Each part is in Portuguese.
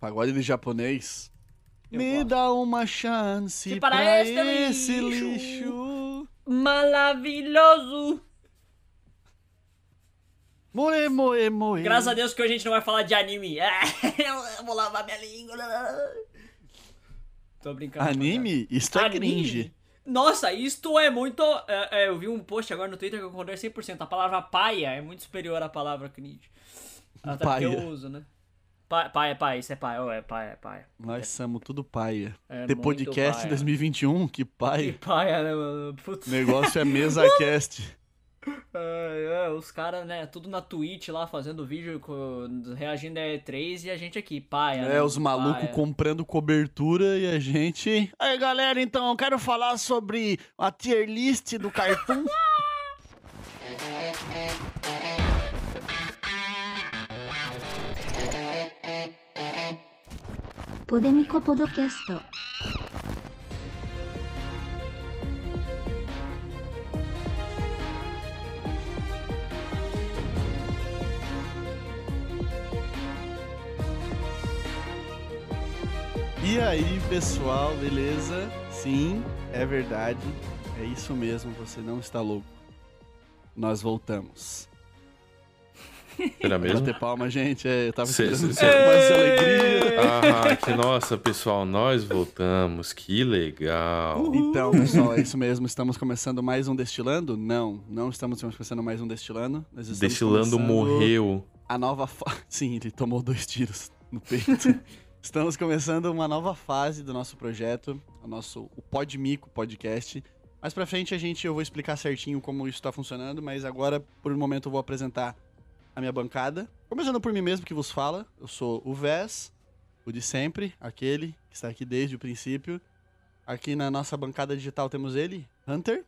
Pagode de japonês. Eu Me gosto. dá uma chance para, para este esse lixo. lixo. Maravilhoso! Moe, moe, moe. Graças a Deus que hoje a gente não vai falar de anime. É, eu vou lavar minha língua. Tô brincando. Anime? Isto é cringe. Nossa, isto é muito. é, é, eu vi um post agora no Twitter que eu concordei 100%. A palavra paia é muito superior à palavra cringe. Até Paia. porque eu uso, né? Pa- Paia, paia, isso é paia. Oh, é paia, é paia. Nós somos tudo paia. É Ter podcast paia. 2021, que Que paia. paia, né, mano? Putz. O negócio é mesa cast. É, é, os caras, né, tudo na Twitch lá, fazendo vídeo, reagindo a E3 e a gente aqui, paia. né? É, os malucos Paia. comprando cobertura e a gente. Aí, galera, então, eu quero falar sobre a tier list do Cartoon. Podemico Podcast. E aí, pessoal, beleza? Sim, é verdade. É isso mesmo, você não está louco. Nós voltamos. Era mesmo? Bater palma, gente. É, eu tava Cê- esperando cê- mais alegria. Ah, que nossa, pessoal, nós voltamos. Que legal. Então, pessoal, é isso mesmo. Estamos começando mais um Destilando? Não, não estamos começando mais um Destilando. Nós estamos Destilando começando morreu. A nova fase. Sim, ele tomou dois tiros no peito. Estamos começando uma nova fase do nosso projeto, o nosso o Podmico Podcast. Mais pra frente a gente eu vou explicar certinho como isso tá funcionando, mas agora por um momento eu vou apresentar a minha bancada. Começando por mim mesmo que vos fala, eu sou o Vez, o de sempre, aquele que está aqui desde o princípio. Aqui na nossa bancada digital temos ele, Hunter.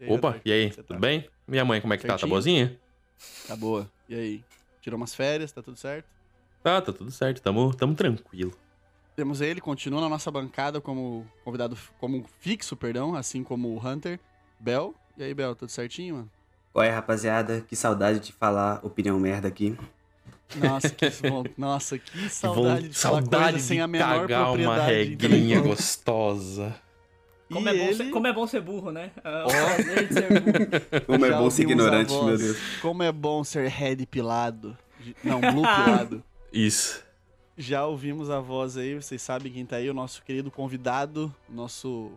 aí, Opa, Hunter, e aí, você tudo tá? bem? Minha mãe, como é que tá? Tá Certinho? boazinha? Tá boa. E aí? Tirou umas férias, tá tudo certo? Tá, tá tudo certo, tamo, tamo tranquilo. Temos ele, continua na nossa bancada como convidado, como fixo, perdão, assim como o Hunter, Bel. E aí, Bel, tudo certinho, mano? Qual é, rapaziada? Que saudade de falar opinião merda aqui. Nossa, que, bom- nossa, que saudade de falar saudade coisa sem de a menor cagar uma propriedade regrinha gostosa. Como, é bom ele- ser, como é bom ser burro, né? Ó. prazer de ser burro. Como é Já bom ser ignorante, meu Deus. Como é bom ser head pilado. Não, blue pilado. Isso. Já ouvimos a voz aí, vocês sabem quem tá aí, o nosso querido convidado, o nosso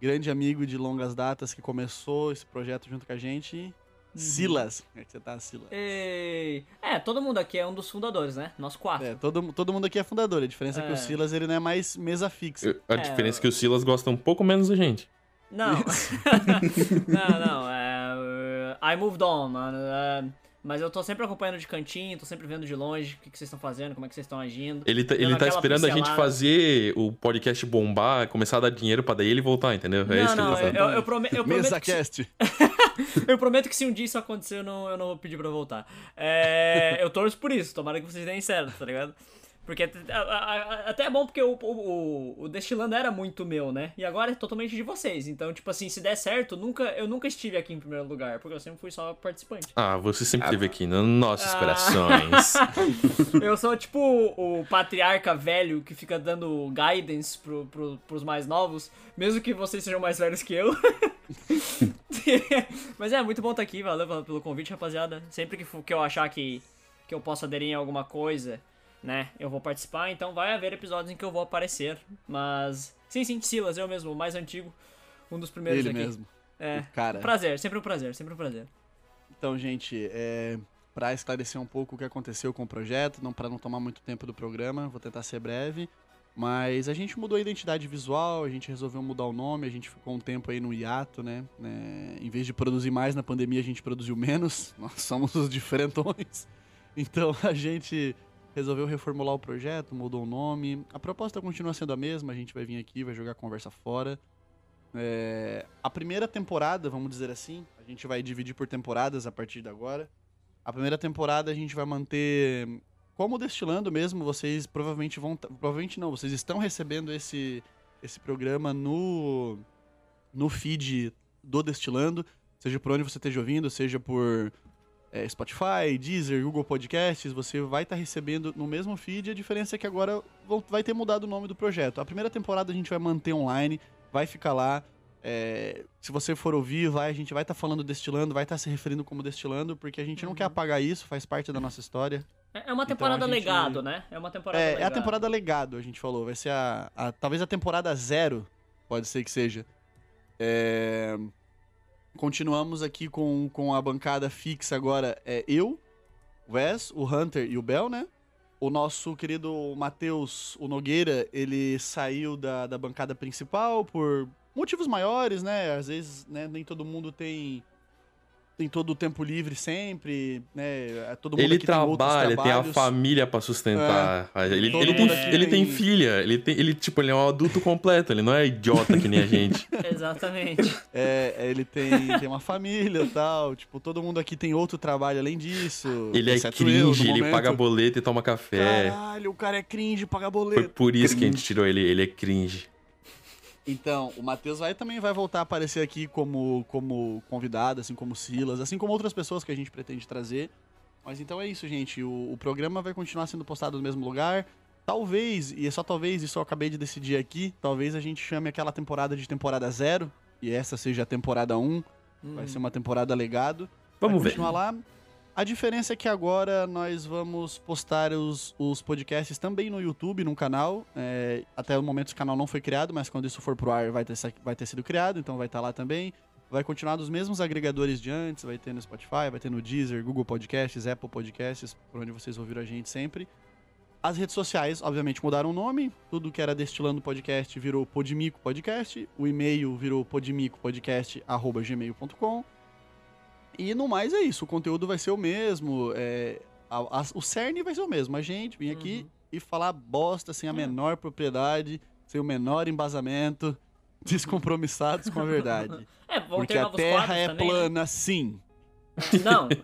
grande amigo de longas datas que começou esse projeto junto com a gente, Silas. Como é que você tá, Silas? Ei. É, todo mundo aqui é um dos fundadores, né? Nós quatro. É, todo, todo mundo aqui é fundador, a diferença é, que É. o Silas ele não é mais mesa fixa. A É, diferença é que o Silas gosta um pouco menos da gente. Não. não, não. É, uh, I moved on, mano. É, mas eu tô sempre acompanhando de cantinho, tô sempre vendo de longe o que, que vocês estão fazendo, como é que vocês estão agindo. Ele tá, ele tá esperando a gente fazer o podcast bombar, começar a dar dinheiro pra daí ele voltar, entendeu? É não, isso que não, ele tá eu, fazendo. eu, eu prome- eu prometo Mesa que se, cast. eu prometo que se um dia isso acontecer, eu não, eu não vou pedir pra voltar. É, eu torço por isso, tomara que vocês deem certo, tá ligado? Porque a- a- a- até é bom porque o, o, o- Destilando era muito meu, né? E agora é totalmente de vocês. Então, tipo assim, se der certo, nunca, eu nunca estive aqui em primeiro lugar, porque eu sempre fui só participante. Ah, você sempre Ah, esteve aqui nos nossos Ah. corações. Eu sou tipo o patriarca velho que fica dando guidance pro, pro, pros mais novos, mesmo que vocês sejam mais velhos que eu. Mas é, muito bom estar aqui, valeu pelo- convite, rapaziada. Sempre que, for- que eu achar que, que eu posso aderir em alguma coisa, né, eu vou participar, então vai haver episódios em que eu vou aparecer. Mas, sim, sim, Silas, eu mesmo, o mais antigo, um dos primeiros Ele aqui. mesmo. É, cara. prazer, sempre um prazer, sempre um prazer. Então, gente, é, para esclarecer um pouco o que aconteceu com o projeto, não para não tomar muito tempo do programa, vou tentar ser breve. Mas a gente mudou a identidade visual, a gente resolveu mudar o nome, a gente ficou um tempo aí no hiato, né? É, em vez de produzir mais na pandemia, a gente produziu menos. Nós somos os diferentões. Então a gente resolveu reformular o projeto, mudou o nome. A proposta continua sendo a mesma, a gente vai vir aqui, vai jogar conversa fora. É, a primeira temporada, vamos dizer assim, a gente vai dividir por temporadas a partir de agora. A primeira temporada a gente vai manter como destilando mesmo, vocês provavelmente vão, provavelmente não, vocês estão recebendo esse esse programa no no feed do destilando, seja por onde você esteja ouvindo, seja por é, Spotify, Deezer, Google Podcasts, você vai estar recebendo no mesmo feed. A diferença é que agora vai ter mudado o nome do projeto. A primeira temporada a gente vai manter online, vai ficar lá. É, se você for ouvir, vai, a gente vai estar falando destilando, vai estar se referindo como destilando, porque a gente não quer apagar isso, faz parte da nossa história. É é uma Então, temporada a gente- legado, né? É uma temporada É, é a legado. temporada legado, a gente falou. Vai ser a, a- talvez a temporada zero, pode ser que seja. É, Continuamos aqui com, com a bancada fixa agora. É eu, o Wes, o Hunter e o Bel, né? O nosso querido Matheus, o Nogueira, ele saiu da, da bancada principal por motivos maiores, né? Às vezes, né, nem todo mundo tem tem todo o tempo livre sempre, né? Todo mundo Ele aqui tem trabalha, tem a família pra sustentar. Ele, Todo ele, mundo tem, ele tem filha, ele tem, ele tipo, ele é um adulto completo, ele não é idiota que nem a gente. Exatamente. É, ele tem, tem uma família e tal. Tipo, todo mundo aqui tem outro trabalho além disso. Ele é exceto eu, cringe, ele momento. paga boleto e toma café. Caralho, o cara é cringe, paga Foi boleto. por isso que a gente tirou ele, ele é cringe. Então, o Matheus vai também vai voltar a aparecer aqui como, como convidado, assim como Silas, assim como outras pessoas que a gente pretende trazer. Mas então é isso, gente. O, o programa vai continuar sendo postado no mesmo lugar. Talvez, e é só talvez, isso eu acabei de decidir aqui, talvez a gente chame aquela temporada de temporada zero, e essa seja a temporada 1. Vai ser uma temporada legado. Vamos vai ver. continuar lá. A diferença é que agora nós vamos postar os, os podcasts também no YouTube, num canal. É, até o momento o canal não foi criado, mas quando isso for pro ar vai ter, vai ter sido criado, então vai estar lá também. Vai continuar dos mesmos agregadores de antes, vai ter no Spotify, vai ter no Deezer, Google Podcasts, Apple Podcasts, por onde vocês ouviram a gente sempre. As redes sociais, obviamente, mudaram o nome. Tudo que era Destilando Podcast virou Podmico Podcast. O e-mail virou podmicopodcast.gmail.com. E no mais é isso. O conteúdo vai ser o mesmo. é, a- a- o cerne vai ser o mesmo. A gente vir aqui e falar bosta sem a menor propriedade, sem o menor embasamento, descompromissados com a verdade. É, Porque a Terra é também, né? plana, sim. Não.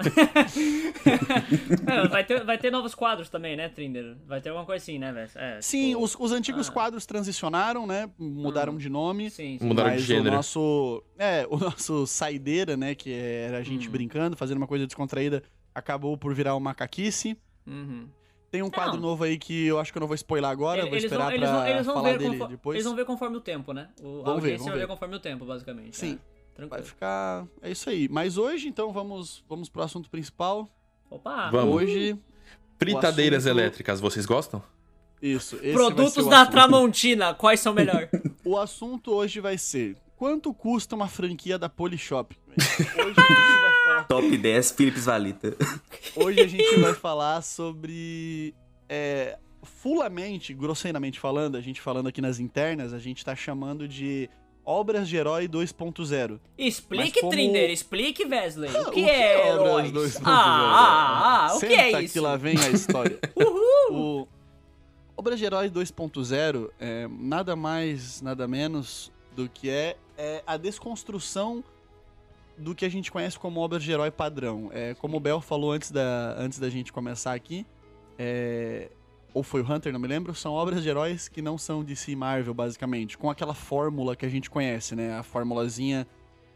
É, vai, ter, vai ter novos quadros também, né, Trinder? Vai ter alguma coisa assim, né, velho? É, Sim, tipo, os, os antigos ah. quadros transicionaram, né? Mudaram de nome. Sim, sim. Mudaram de Mas gênero. o nosso. É, o nosso saideira, né? Que era a gente Hum. brincando, fazendo uma coisa descontraída, acabou por virar uma macaquice. Uhum. Tem um quadro Não. novo aí que eu acho que eu não vou spoiler agora, vou eles esperar vão, eles pra vão, eles vão falar ver dele conforme, depois. Eles vão ver conforme o tempo, né? O, a Vamos ver, audiência vamos vai ver ver. conforme o tempo, basicamente. Sim. É, Vai tranquilo. ficar. É isso aí. Mas hoje, então, vamos, vamos pro assunto principal. Opa! Vamos. Hoje. Fritadeiras assunto- elétricas, vocês gostam? Isso. vai Produtos da assunto. Tramontina, quais são melhor? O assunto hoje vai ser: quanto custa uma franquia da Polishop? Hoje a gente vai falar. Top 10, Philips Valita. Hoje a gente vai falar sobre. É, fulamente, grosseiramente falando, a gente falando aqui nas internas, a gente tá chamando de obras de herói 2.0. Explique, como- Trinder, explique, Wesley. O que, O é, obras heróis? 2.0? Ah, ah, ah, o que Senta é que isso? lá vem a história. Uhul! O Obras de Herói 2.0 é nada mais, nada menos do que é, é a desconstrução do que a gente conhece como obras de herói padrão. É, como o Bel falou antes da, antes da gente começar aqui, é, ou foi o Hunter, não me lembro, são obras de heróis que não são DC e Marvel, basicamente, com aquela fórmula que a gente conhece, né? A formulazinha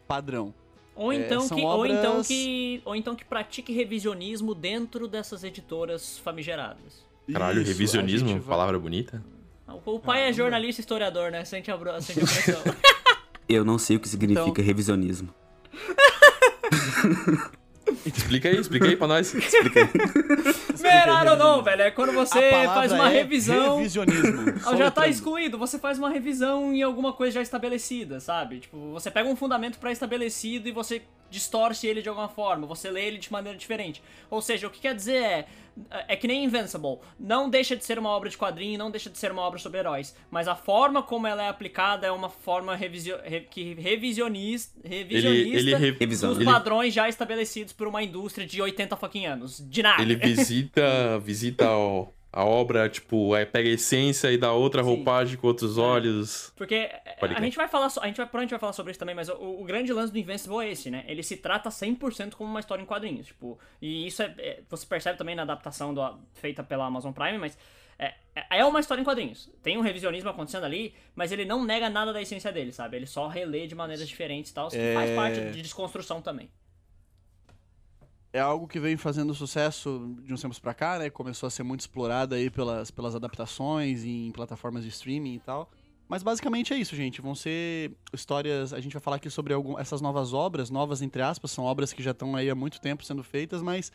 padrão. Ou É, então, são que, ou, então obras- que, ou então que pratique revisionismo dentro dessas editoras famigeradas. Caralho, Isso, revisionismo, vai- palavra bonita. O pai é Ah, jornalista e historiador, né? Sente a, bro- sente a pressão. Eu não sei o que significa Então- revisionismo. Explica aí, explica aí pra nós. Explica aí. Meraro não, velho. É quando você faz uma é revisão. Revisionismo. Já tá excluído. Você faz uma revisão em alguma coisa já estabelecida, sabe? Tipo, você pega um fundamento pré-estabelecido e você distorce ele de alguma forma. Você lê ele de maneira diferente. Ou seja, o que quer dizer é. É que nem Invincible. Não deixa de ser uma obra de quadrinho, não deixa de ser uma obra sobre heróis. Mas a forma como ela é aplicada é uma forma revisio, re- que revisionista, revisionista ele re- Revisão. dos ele- padrões já estabelecidos por uma indústria de 80 fucking anos. De nada. Ele visita, visita o- a obra, tipo, aí pega a essência e dá outra Sim. roupagem com outros olhos. Porque é, Pode a crer. gente vai falar, so- a gente vai, provavelmente vai falar sobre isso também, mas o, o grande lance do Invincible é esse, né? Ele se trata 100% como uma história em quadrinhos, tipo, e isso é, é- você percebe também na adaptação do- feita pela Amazon Prime, mas é, é- é uma história em quadrinhos. Tem um revisionismo acontecendo ali, mas ele não nega nada da essência dele, sabe? Ele só relê de maneiras diferentes e tal, que faz É. parte de desconstrução também. É algo que vem fazendo sucesso de uns tempos pra cá, né? Começou a ser muito explorado aí pelas, pelas adaptações em plataformas de streaming e tal. Mas basicamente é isso, gente. Vão ser histórias. A gente vai falar aqui sobre algum, essas novas obras, novas entre aspas, são obras que já estão aí há muito tempo sendo feitas, mas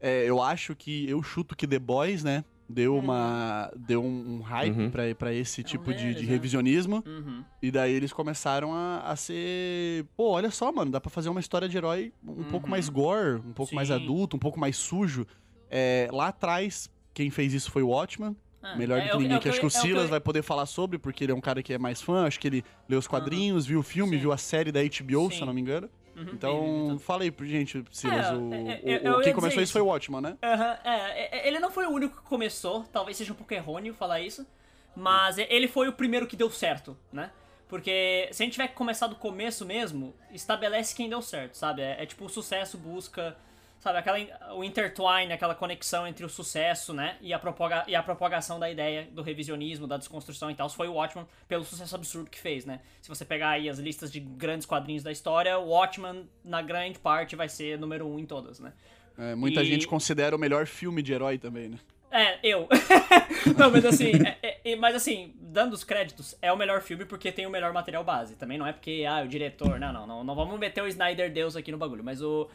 é, eu acho que. Eu chuto que The Boys, né? Deu uma. Deu um, um hype Uhum. pra, pra esse tipo de, de revisionismo. Uhum. E daí eles começaram a, a ser. Pô, olha só, mano, dá pra fazer uma história de herói um pouco mais gore, um pouco mais Sim. adulto, um pouco mais sujo. É, lá atrás, quem fez isso foi o Watchman. Ah, Melhor é, do é que ninguém, é que acho que o é Silas vai poder falar sobre, porque ele é um cara que é mais fã, acho que ele leu os quadrinhos, viu o filme, Sim. viu a série da HBO, se Sim. eu não me engano. Uhum, Então, ele- fala aí pra gente, Silas, É, o, é, o- o- quem começou isso foi o. Watchman, né? Aham, é, ele não foi o único que começou, talvez seja um pouco errôneo falar isso, mas é- ele foi o primeiro que deu certo, né? Porque se a gente tiver que começar do começo mesmo, estabelece quem deu certo, sabe? É, é tipo o sucesso busca, sabe, aquela o intertwine, aquela conexão entre o sucesso, né, e a, propaga, e a propagação da ideia do revisionismo, da desconstrução e tal. Foi o Watchman pelo sucesso absurdo que fez, né? Se você pegar aí as listas de grandes quadrinhos da história, o Watchman, na grande parte, vai ser número um em todas, né? É, muita E- gente considera o melhor filme de herói também, né? É, eu. não, mas assim, é- é- mas assim, dando os créditos, é o melhor filme porque tem o melhor material base. Também não é porque, ah, o diretor. Não, não, não, não vamos meter o Snyder Deus aqui no bagulho. Mas o.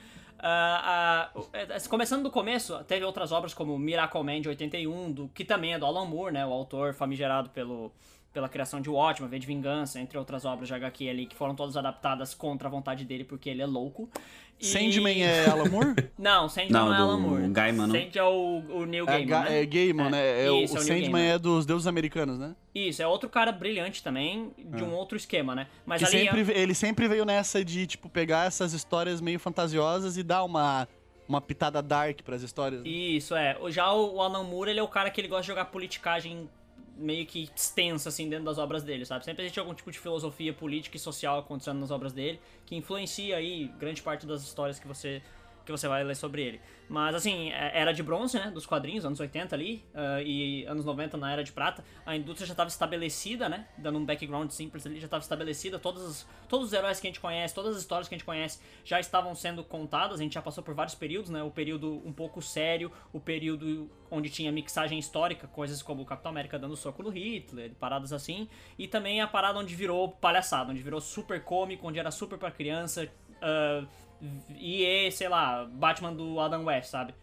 o- é, começando do começo, teve outras obras como Miracle Man de 81, do, que também é do Alan Moore, né? O autor famigerado pelo, pela criação de Watchmen, V de Vingança, entre outras obras de HQ ali, que foram todas adaptadas contra a vontade dele, porque ele é louco. E- Sandman é Alan Moore? Não, Sandman Não, não, é Alan Moore. Gaiman, não? Sandman é o, o Neil É, Gaiman, Ga- né? é Gaiman, né? É o, Isso, o é o Neil Sandman Gaiman. é dos deuses americanos, né? Isso, é outro cara brilhante também, de um outro esquema, né? Mas É. Ali. sempre, ele sempre veio nessa de, tipo, pegar essas histórias meio fantasiosas e dar uma, uma pitada dark pras histórias. né? Isso, é. Já o o Alan Moore, ele é o cara que ele gosta de jogar politicagem meio que extensa, assim, dentro das obras dele, sabe? Sempre existe algum tipo de filosofia política e social acontecendo nas obras dele, que influencia aí grande parte das histórias que você que você vai ler sobre ele. Mas, assim, é- era de bronze, né? Dos quadrinhos, anos 80 ali, ah, e anos 90 na Era de Prata. A indústria já estava estabelecida, né? Dando um background simples ali, já estava estabelecida. Todos os, todos os heróis que a gente conhece, todas as histórias que a gente conhece já estavam sendo contadas. A gente já passou por vários períodos, né? O período um pouco sério, o período onde tinha mixagem histórica, coisas como o Capitão América dando soco no Hitler, paradas assim. E também a parada onde virou palhaçada, onde virou super cômico, onde era super pra criança. ah, e, sei lá, Batman do Adam West, sabe?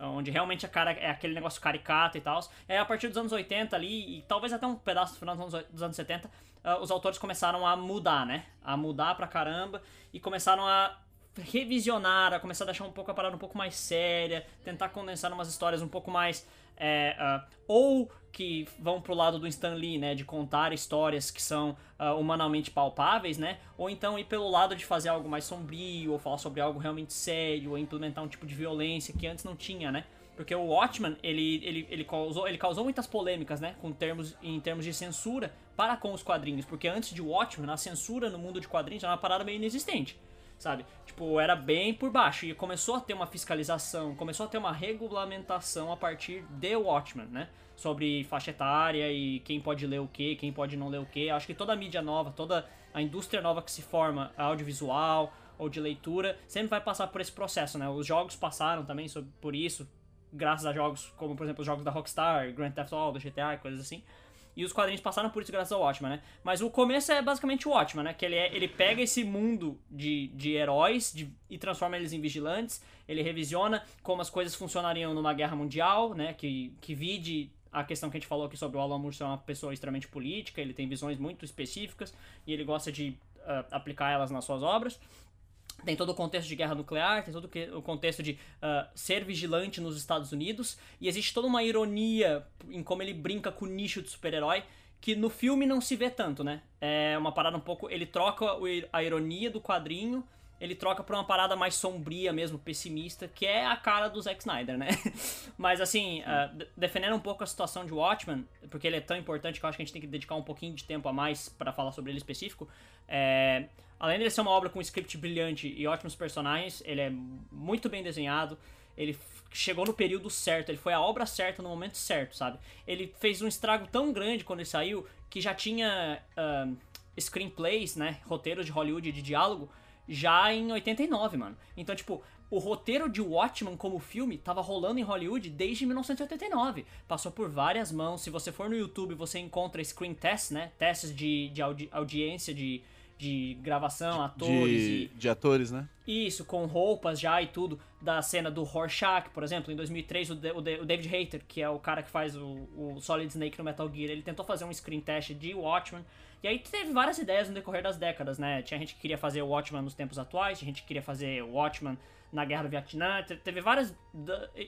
Onde realmente a cara é aquele negócio caricato e tal. É a partir dos anos 80 ali, e talvez até um pedaço do final dos anos, dos anos 70, ah, os autores começaram a mudar, né? A mudar pra caramba e começaram a revisionar, a começar a deixar um pouco a parada um pouco mais séria, tentar condensar umas histórias um pouco mais. é, ah, ou que vão pro lado do Stan Lee, né? De contar histórias que são ah, humanamente palpáveis, né? Ou então ir pelo lado de fazer algo mais sombrio, ou falar sobre algo realmente sério, ou implementar um tipo de violência que antes não tinha, né? Porque o Watchmen, ele, ele, ele, causou, ele causou muitas polêmicas, né? Com termos, em termos de censura para com os quadrinhos. Porque antes de Watchmen, a censura no mundo de quadrinhos era uma parada meio inexistente sabe? Tipo, era bem por baixo e começou a ter uma fiscalização, começou a ter uma regulamentação a partir de Watchmen, né? Sobre faixa etária e quem pode ler o que, quem pode não ler o que. Acho que toda a mídia nova, toda a indústria nova que se forma, audiovisual ou de leitura, sempre vai passar por esse processo, né? Os jogos passaram também por isso, graças a jogos como, por exemplo, os jogos da Rockstar, Grand Theft Auto, GTA coisas assim. E os quadrinhos passaram por isso graças ao Watchmen, né? Mas o começo é basicamente o Watchmen, né? Que ele, é, ele pega esse mundo de, de heróis de- e transforma eles em vigilantes. Ele revisiona como as coisas funcionariam numa guerra mundial, né? Que, que vide a questão que a gente falou aqui sobre o Alan Moore ser uma pessoa extremamente política. Ele tem visões muito específicas e ele gosta de ah, aplicar elas nas suas obras. Tem todo o contexto de guerra nuclear, tem todo o contexto de ah, ser vigilante nos Estados Unidos, e existe toda uma ironia em como ele brinca com o nicho de super-herói, que no filme não se vê tanto, né? É uma parada um pouco. Ele troca a ironia do quadrinho, ele troca pra uma parada mais sombria mesmo, pessimista, que é a cara do Zack Snyder, né? Mas assim, de- defendendo um pouco a situação de Watchmen, porque ele é tão importante que eu acho que a gente tem que dedicar um pouquinho de tempo a mais pra falar sobre ele específico. É, além de ser uma obra com um script brilhante e ótimos personagens, ele é muito bem desenhado. Ele chegou no período certo, ele foi a obra certa no momento certo, sabe? Ele fez um estrago tão grande quando ele saiu que já tinha ah, screenplays, né? Roteiros de Hollywood de diálogo já em 89, mano. Então, tipo, o roteiro de Watchmen como filme tava rolando em Hollywood desde 1989. Passou por várias mãos. Se você for no YouTube, você encontra screen tests, né? Testes de, de audi audiência, de, de gravação, atores De, e... de atores, né? Isso, com roupas já e tudo, da cena do Rorschach, por exemplo, em 2003, o, Da- o David Hayter, que é o cara que faz o, o Solid Snake no Metal Gear, ele tentou fazer um screen test de Watchmen, e aí teve várias ideias no decorrer das décadas, né? Tinha gente que queria fazer o Watchmen nos tempos atuais, tinha gente que queria fazer o Watchmen na Guerra do Vietnã, te- teve várias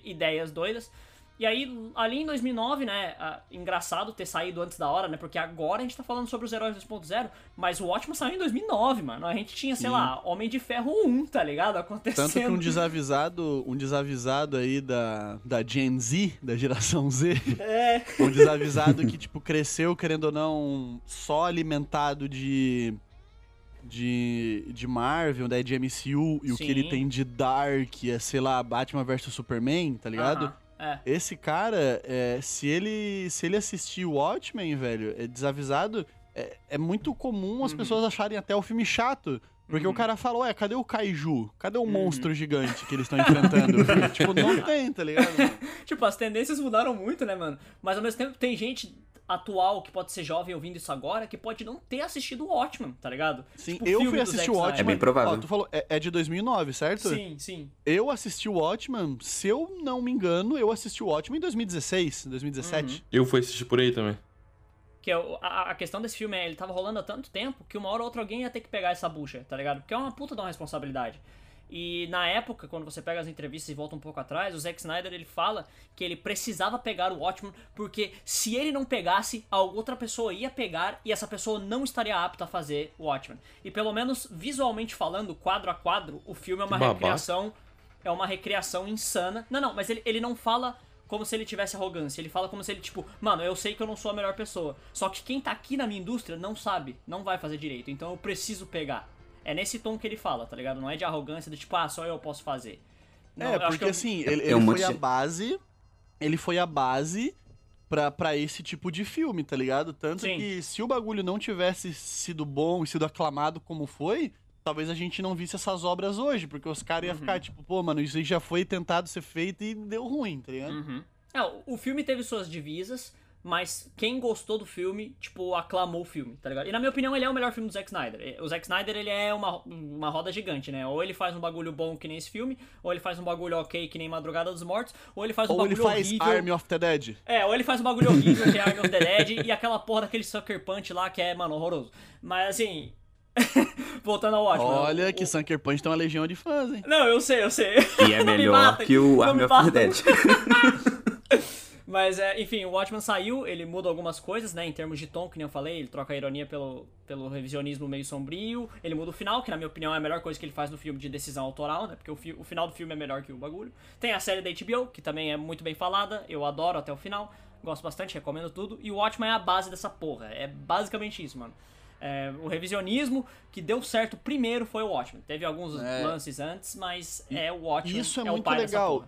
ideias doidas. E aí, ali em 2009, né, engraçado ter saído antes da hora, né, porque agora a gente tá falando sobre os Heróis 2.0, mas o Watchmen saiu em 2009, mano. A gente tinha, sei Sim. lá, Homem de Ferro 1, tá ligado? Acontecendo. Tanto que um desavisado, um desavisado aí da, da Gen Z, da geração Z, É, um desavisado que, tipo, cresceu, querendo ou não, só alimentado de. De, de Marvel, né, de MCU, e o que ele Sim. tem de Dark, é, sei lá, Batman vs Superman, tá ligado? aham, é. Esse cara, é, se ele se ele assistir o Watchmen, velho, é desavisado, é, é muito comum as Uhum. pessoas acharem até o filme chato. Porque o cara fala, ué, cadê o Kaiju? Cadê Uhum. o monstro gigante que eles estão enfrentando? tipo, não tem, tá ligado? Tipo, as tendências mudaram muito, né, mano? Mas ao mesmo tempo tem gente atual que pode ser jovem ouvindo isso agora que pode não ter assistido o Watchmen, tá ligado? Sim, Tipo, eu fui assistir o. Watchmen. É bem provável. Ó, tu falou, é, é de 2009, certo? Sim, sim. Eu assisti o Watchmen, se eu não me engano, eu assisti o Watchmen em 2016, 2017. Eu fui assistir por aí também. Que é a, a questão desse filme é, ele tava rolando há tanto tempo que uma hora ou outra alguém ia ter que pegar essa bucha, tá ligado? Porque é uma puta de uma responsabilidade. E na época, quando você pega as entrevistas e volta um pouco atrás, o Zack Snyder ele fala que ele precisava pegar o Watchmen porque se ele não pegasse, a outra pessoa ia pegar e essa pessoa não estaria apta a fazer o Watchmen. E pelo menos visualmente falando, quadro a quadro, o filme é uma babaca. recriação é uma recriação insana. Não, não, mas ele, ele não fala como se ele tivesse arrogância. Ele fala como se ele, tipo, mano, eu sei que eu não sou a melhor pessoa. Só que quem tá aqui na minha indústria não sabe, não vai fazer direito. Então eu preciso pegar. É nesse tom que ele fala, tá ligado? Não é de arrogância, do tipo, ah, só eu posso fazer. Não, é, eu acho porque que eu- assim, ele, ele um foi monte a de- base. Ele foi a base pra, pra esse tipo de filme, tá ligado? Tanto Sim. que se o bagulho não tivesse sido bom e sido aclamado como foi, talvez a gente não visse essas obras hoje, porque os caras iam Uhum. ficar tipo, pô, mano, isso aí já foi tentado ser feito e deu ruim, tá ligado? Uhum. É, o- o filme teve suas divisas, mas quem gostou do filme, tipo, aclamou o filme, tá ligado? E na minha opinião, ele é o melhor filme do Zack Snyder. O Zack Snyder, ele é uma, uma roda gigante, né? Ou ele faz um bagulho bom que nem esse filme, ou ele faz um bagulho ok que nem Madrugada dos Mortos, ou ele faz um Ou ele bagulho faz horrível... Army of the Dead. É, ou ele faz um bagulho horrível que é Army of the Dead e aquela porra daquele Sucker Punch lá que é, mano, horroroso. Mas assim. voltando ao Watchmen. Olha que o- Sucker Punch tem uma legião de fãs, hein? Não, eu sei, eu sei. E é me melhor mata, que o Army me of the. Dead. Mas, é, enfim, o Watchmen saiu, ele muda algumas coisas, né, em termos de tom, que nem eu falei, ele troca a ironia pelo, pelo revisionismo meio sombrio, ele muda o final, que na minha opinião é a melhor coisa que ele faz no filme de decisão autoral, né, porque o, fi- o final do filme é melhor que o bagulho. Tem a série da HBO, que também é muito bem falada, eu adoro até o final, gosto bastante, recomendo tudo, e o Watchmen é a base dessa porra, é basicamente isso, mano. É, o revisionismo que deu certo primeiro foi o Watchmen. Teve alguns É. lances antes, mas é o Watchmen. Isso é, o muito legal.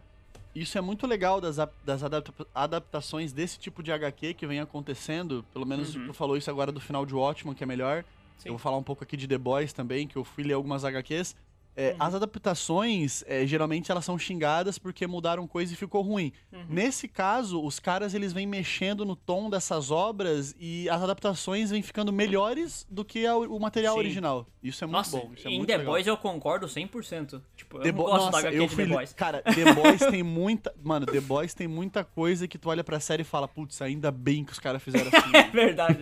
Isso é muito legal das, das adapta- adaptações desse tipo de HQ que vem acontecendo. Pelo menos Uhum. tu falou isso agora do final de Watchmen, que é melhor. Sim. Eu vou falar um pouco aqui de The Boys também, que eu fui ler algumas HQs. É, Uhum. As adaptações, é, geralmente elas são xingadas porque mudaram coisa e ficou ruim. Uhum. Nesse caso, os caras eles vêm mexendo no tom dessas obras e as adaptações vêm ficando melhores do que a- o material Sim. original. Isso é muito Nossa, bom. Isso é em The legal. Boys eu concordo 100%. Tipo, eu The não Bo- gosto Nossa, da HQ eu de fui The Boys. Cara, The Boys tem muita. Mano, The Boys tem muita coisa que tu olha pra série e fala, putz, ainda bem que os caras fizeram assim. É verdade.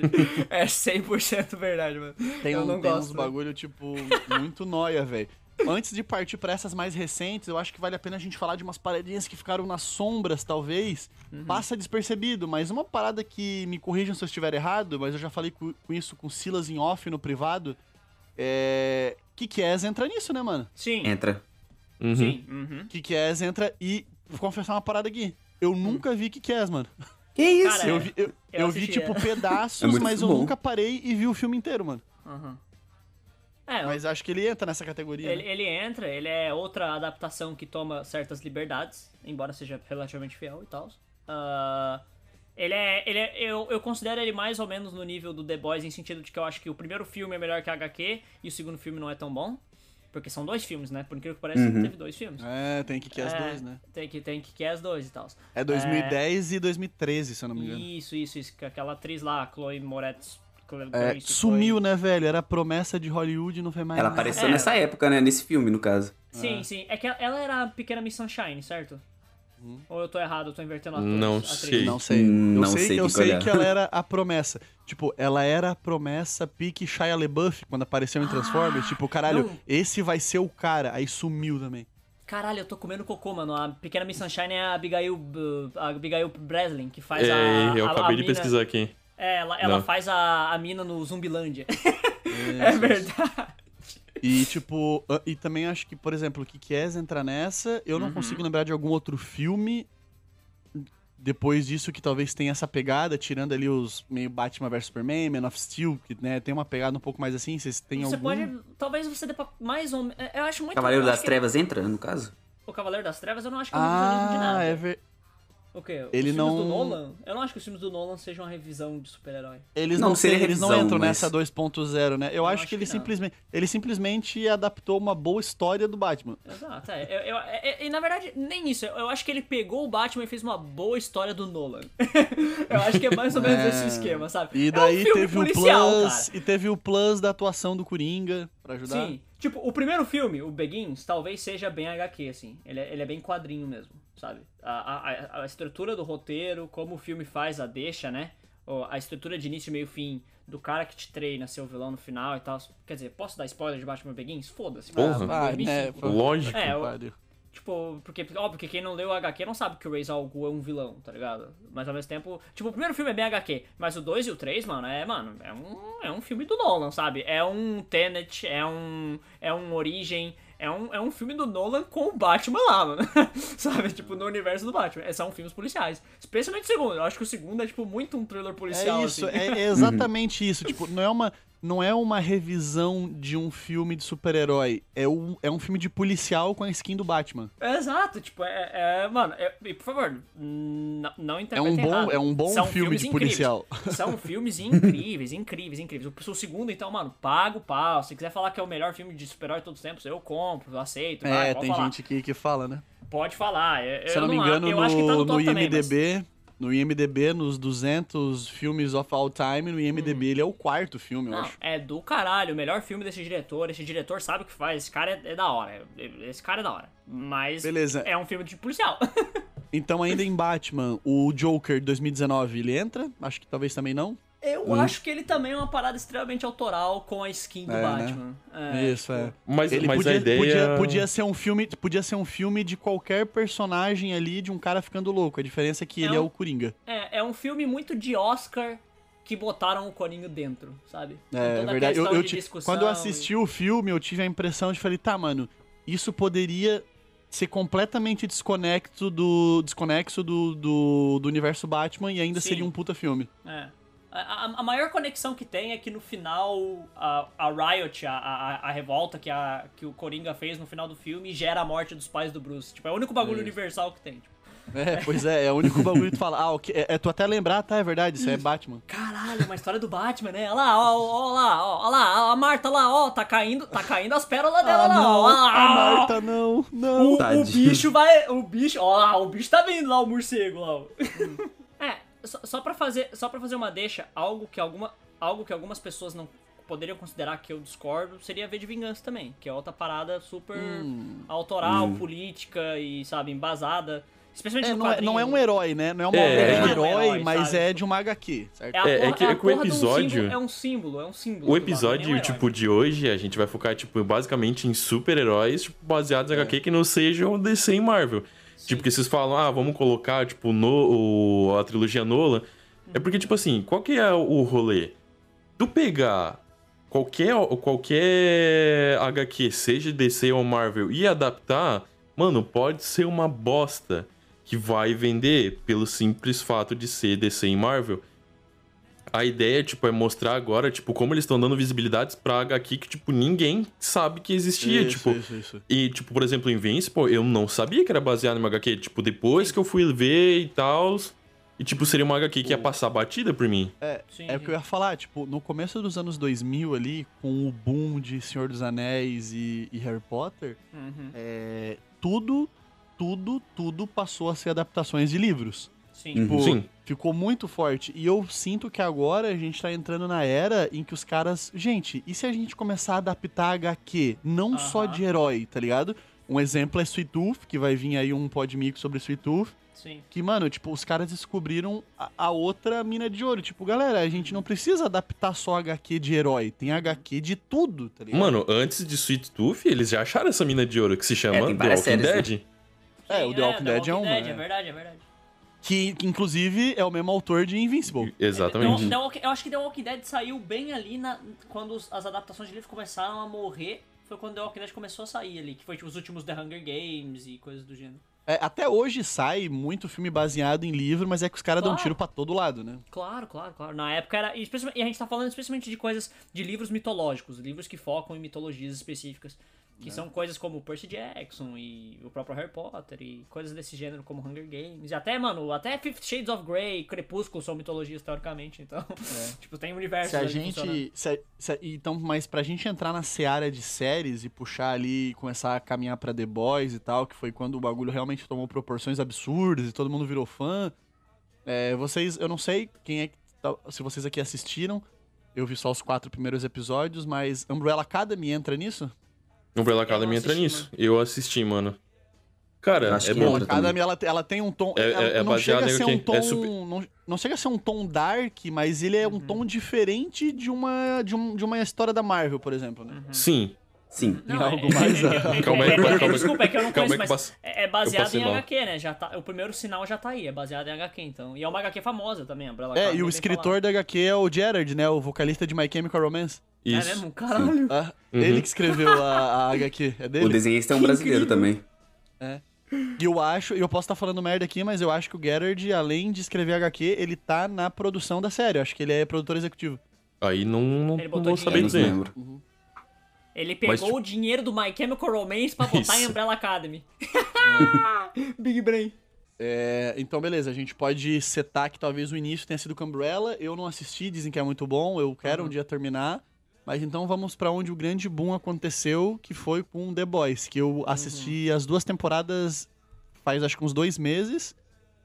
É 100% verdade, mano. Tem, eu um, não tem gosto. uns né? bagulho, tipo, muito nóia, velho. Antes de partir pra essas mais recentes, eu acho que vale a pena a gente falar de umas paradinhas que ficaram nas sombras, talvez. Uhum. Passa despercebido, mas uma parada que me corrijam se eu estiver errado, mas eu já falei com, com isso com Silas em off no privado. É. Que Kies entra nisso, né, mano? Sim, Entra. Uhum. sim. Uhum. Que Kies entra e. Vou confessar uma parada aqui. Eu nunca vi que Kies, mano. Que isso? Cara, Eu É, vi, eu, eu eu vi tipo, é. pedaços, É mas eu bom. nunca parei e vi o filme inteiro, mano. uhum. É, Mas acho que ele entra nessa categoria. ele, né? ele entra, ele é outra adaptação que toma certas liberdades, embora seja relativamente fiel e tal. Ah, ele é. Ele é eu, eu considero ele mais ou menos no nível do The Boys, em sentido de que eu acho que o primeiro filme é melhor que a HQ e o segundo filme não é tão bom. Porque são dois filmes, né? Por incrível que pareça, Uhum. teve dois filmes. É, tem que que as É, dois, né? Tem que, tem que, que é as dois e tal. É 2010 e 2013, se eu não me engano. Isso, isso, isso. que Aquela atriz lá, Chloe Moretz. É, sumiu, né, velho? Era promessa de Hollywood e não foi mais Ela nada. apareceu É. nessa época, né? Nesse filme, no caso. Sim, sim. É que ela era a pequena Miss Sunshine, certo? Ou eu tô errado, eu tô invertendo atores, Não atriz? sei. Não sei. Hum, eu não sei, sei, eu que sei olhar. que ela era a promessa. Tipo, ela era a promessa pique Shia LaBeouf quando apareceu em Transformers. tipo, caralho, não. esse vai ser o cara. Aí sumiu também. Caralho, eu tô comendo cocô, mano. A pequena Miss Sunshine é a Abigail, uh, a Abigail Breslin, que faz É, a. eu a- a acabei de mina- pesquisar aqui. É, ela, ela faz a, a mina no Zumbilândia. é verdade. E, tipo, ah, e também acho que, por exemplo, o Kikies entra nessa. Eu não Uhum. consigo lembrar de algum outro filme depois disso que talvez tenha essa pegada, tirando ali os meio Batman vs Superman, Man of Steel, que né, tem uma pegada um pouco mais assim. Vocês têm Você algum? pode. Talvez você dê pra mais ou menos. Eu acho muito. Cavaleiro das que Trevas entra, no caso? O Cavaleiro das Trevas eu não acho que é um revisionismo de Ah, nada. é ver... O quê? Os Ele filmes não- do Nolan? Eu não acho que os filmes do Nolan sejam uma revisão de super-herói. Eles Não não, eles não revisão, entram mas- nessa 2.0, né? Eu, acho, acho que ele que não. simplesmente ele simplesmente adaptou uma boa história do Batman. Exato, é. Eu, eu- é- é- e na verdade, nem isso. Eu, eu acho que ele pegou o Batman e fez uma boa história do Nolan. eu acho que é mais ou menos É. esse esquema, sabe? E é um daí filme teve policial, o cara. plus e teve o plus da atuação do Coringa pra ajudar. Sim. Tipo, o primeiro filme, o Begins, talvez seja bem HQ, assim. Ele é, ele é bem quadrinho mesmo, sabe? A, a, a- estrutura do roteiro, como o filme faz a deixa, né? A estrutura de início, meio fim, do cara que te treina ser o vilão no final e tal. Quer dizer, posso dar spoiler de Batman Begins? Foda-se. Porra. 2005. né? Lógico. É, eu-. Tipo, porque, óbvio que quem não leu o HQ não sabe que o Ra's al Ghul é um vilão, tá ligado? Mas ao mesmo tempo, tipo, o primeiro filme é bem HQ, mas o 2 e o 3, mano, é, mano, é um, é um filme do Nolan, sabe? É um Tenet, é um, é um Origem, é um, é um filme do Nolan com o Batman lá, mano. sabe? Tipo, no universo do Batman. É, São filmes policiais. Especialmente o segundo. Eu acho que o segundo é, tipo, muito um thriller policial, É isso, assim. é, é exatamente isso. Tipo, não é uma não é uma revisão de um filme de super-herói, é um, é um filme de policial com a skin do Batman. É, Exato, tipo, é, é- mano, é- e por favor, não É interpretem um bom, errado. é um bom São filme de incríveis. policial. São filmes incríveis, incríveis, incríveis. O, o segundo, então, mano, paga o pau. Se quiser falar que é o melhor filme de super-herói de todos os tempos, eu compro, eu aceito. vai, É, pode tem falar. gente que, que fala, né? Pode falar. Eu, Se eu não me engano, eu no, acho que tá no no top também, mas- IMDB, no IMDB, nos 200 filmes of all time, no IMDB ele é o quarto filme, eu Não, acho. é do caralho, o melhor filme desse diretor. Esse diretor sabe o que faz, esse cara é, é da hora. Esse cara é da hora. Mas Beleza. é um filme de policial. Então, ainda em Batman, o Joker de 2019, ele entra? Acho que talvez também não. Eu acho que ele também é uma parada extremamente autoral com a skin do É, né? Batman. É, Isso, é. Mas, Ele mas podia, a ideia. podia, podia ser um filme, podia ser um filme de qualquer personagem ali de um cara ficando louco. A diferença é que É ele é um- o Coringa. É, é um filme muito de Oscar que botaram o Coringa dentro, sabe? É, toda a verdade. Eu, questão eu de ti- discussão quando eu e- assisti o filme, eu tive a impressão de falei, tá, mano, isso poderia ser completamente desconexo do desconexo do, do, do universo Batman e ainda Sim. seria um puta filme. É. A, a- a maior conexão que tem é que no final a, a Riot, a, a, a revolta que, a, que o Coringa fez no final do filme, gera a morte dos pais do Bruce. Tipo, é o único bagulho Isso. universal que tem. Tipo, É, pois é, é o único bagulho que tu fala. Ah, ok, é, é tu até lembrar, tá? É verdade, isso é Batman. Caralho, uma história do Batman, né? Olha lá, ó, ó, ó lá, ó, ó lá, a Marta lá, ó, tá caindo, tá caindo as pérolas dela Ah, lá, não, ó. a Marta não, não. O, o bicho vai. O bicho. Ó, lá, o bicho tá vindo lá, o morcego lá. ó. Só, só pra fazer. Só para fazer uma deixa, algo que alguma. Algo que algumas pessoas não poderiam considerar que eu discordo seria ver de vingança também. Que é outra parada super Hum. autoral, política e, sabe, embasada. Especialmente É, no não, é, não é um herói, né? Não é uma É, obra é. é um herói, herói, mas sabe? é de uma HQ, certo? É, a É, é que- é o um episódio- símbolo- é um símbolo, é um símbolo. O episódio, um tipo, de hoje, a gente vai focar, tipo, basicamente em super-heróis, tipo, baseados em É. HQ que não sejam DC e Marvel. Tipo, porque vocês falam, ah, vamos colocar, tipo, no, o- a trilogia Nolan. É porque, tipo assim, qual que é o rolê? Tu pegar qualquer, qualquer HQ, seja DC ou Marvel, e adaptar, mano, pode ser uma bosta que vai vender pelo simples fato de ser DC e Marvel. A ideia, tipo, é mostrar agora, tipo, como eles estão dando visibilidades pra HQ que, tipo, ninguém sabe que existia, Isso, tipo... isso, isso. E, tipo, por exemplo, Invincible, eu não sabia que era baseado em uma HQ. Tipo, depois que eu fui ver e tal, E, tipo, seria uma HQ que ia passar batida por mim. Sim, É o que eu ia falar, tipo, no começo dos anos 2000 ali, com o boom de Senhor dos Anéis e, e Harry Potter, Uhum. é, tudo, tudo, tudo passou a ser adaptações de livros. Sim. Uhum. Tipo, Sim. ficou muito forte. E eu sinto que agora a gente tá entrando na era em que os caras. Gente, e se a gente começar a adaptar HQ? Não só Aham. de herói, tá ligado? Um exemplo é Sweet Tooth, que vai vir aí um podmix sobre Sweet Tooth. Sim. Que, mano, tipo, os caras descobriram a, a outra mina de ouro. Tipo, galera, a gente não precisa adaptar só HQ de herói. Tem HQ de tudo, tá ligado? Mano, antes de Sweet Tooth, eles já acharam essa mina de ouro que se chama É, The Walking séries, né? Dead. É, o The Walking Dead é uma, É é. verdade, é verdade. Que, que, inclusive, é o mesmo autor de Invincible. Exatamente. The- The Walking- eu acho que The Walking Dead saiu bem ali na, quando os- as adaptações de livro começaram a morrer. Foi quando The Walking Dead começou a sair ali, que foi tipo, os últimos The Hunger Games e coisas do gênero. É, até hoje sai muito filme baseado em livro, mas é que os caras dão Claro. tiro pra todo lado, né? Claro, claro, claro. Na época era. E, e a gente tá falando especialmente de coisas de livros mitológicos, livros que focam em mitologias específicas. Que são coisas como Percy Jackson e o próprio Harry Potter e coisas desse gênero como Hunger Games. E até, mano, até Fifty Shades of Grey, Crepúsculo são mitologias teoricamente. Então, tipo, tem universos Se a gente. se a- se a- então, mas pra gente entrar na seara de séries e puxar ali e começar a caminhar pra The Boys e tal, que foi quando o bagulho realmente tomou proporções absurdas e todo mundo virou fã. é, vocês, eu não sei quem é que. tá- Se vocês aqui assistiram, eu vi só os quatro primeiros episódios, mas Umbrella Academy entra nisso? Umbrella Academy entra assisti, nisso. Eu assisti, mano. Cara, é bom. Umbrella Academy, ela, ela tem um tom. É- ela é- é não baseado chega a em ser um HQ, tom. é super- não, não chega a ser um tom dark, mas ele é um tom diferente de uma, de, um, de uma história da Marvel, por exemplo, né? Sim. Sim. Algo mais, é- é- é- Calma aí, é- é- calma aí. Desculpa, é que eu não conheço, mas é é baseado em mal. HQ, né? Já tá, o primeiro sinal já tá aí, é baseado em HQ, então. E é uma HQ famosa também, a Umbrella É, e o escritor da HQ é o Gerard, né? O vocalista de My Chemical Romance. falado. É Isso. mesmo? Caralho. Ah, Uhum. Ele que escreveu a, a HQ, é O dele? desenhista é um brasileiro também. E eu acho, e eu posso estar falando merda aqui, mas eu acho que o Gerard, além de escrever HQ, ele tá na produção da série. Eu acho que ele é produtor executivo. Aí não, não, não vou saber não dizer. lembro. Ele pegou Mas, tipo- o dinheiro do My Chemical Romance pra botar em Isso. Umbrella Academy. Big Brain. É, então, beleza, a gente pode setar que talvez o início tenha sido com Umbrella. Eu não assisti, dizem que é muito bom, eu quero um dia terminar. Mas então vamos pra onde o grande boom aconteceu, que foi com The Boys, que eu assisti as duas temporadas faz acho que uns dois meses.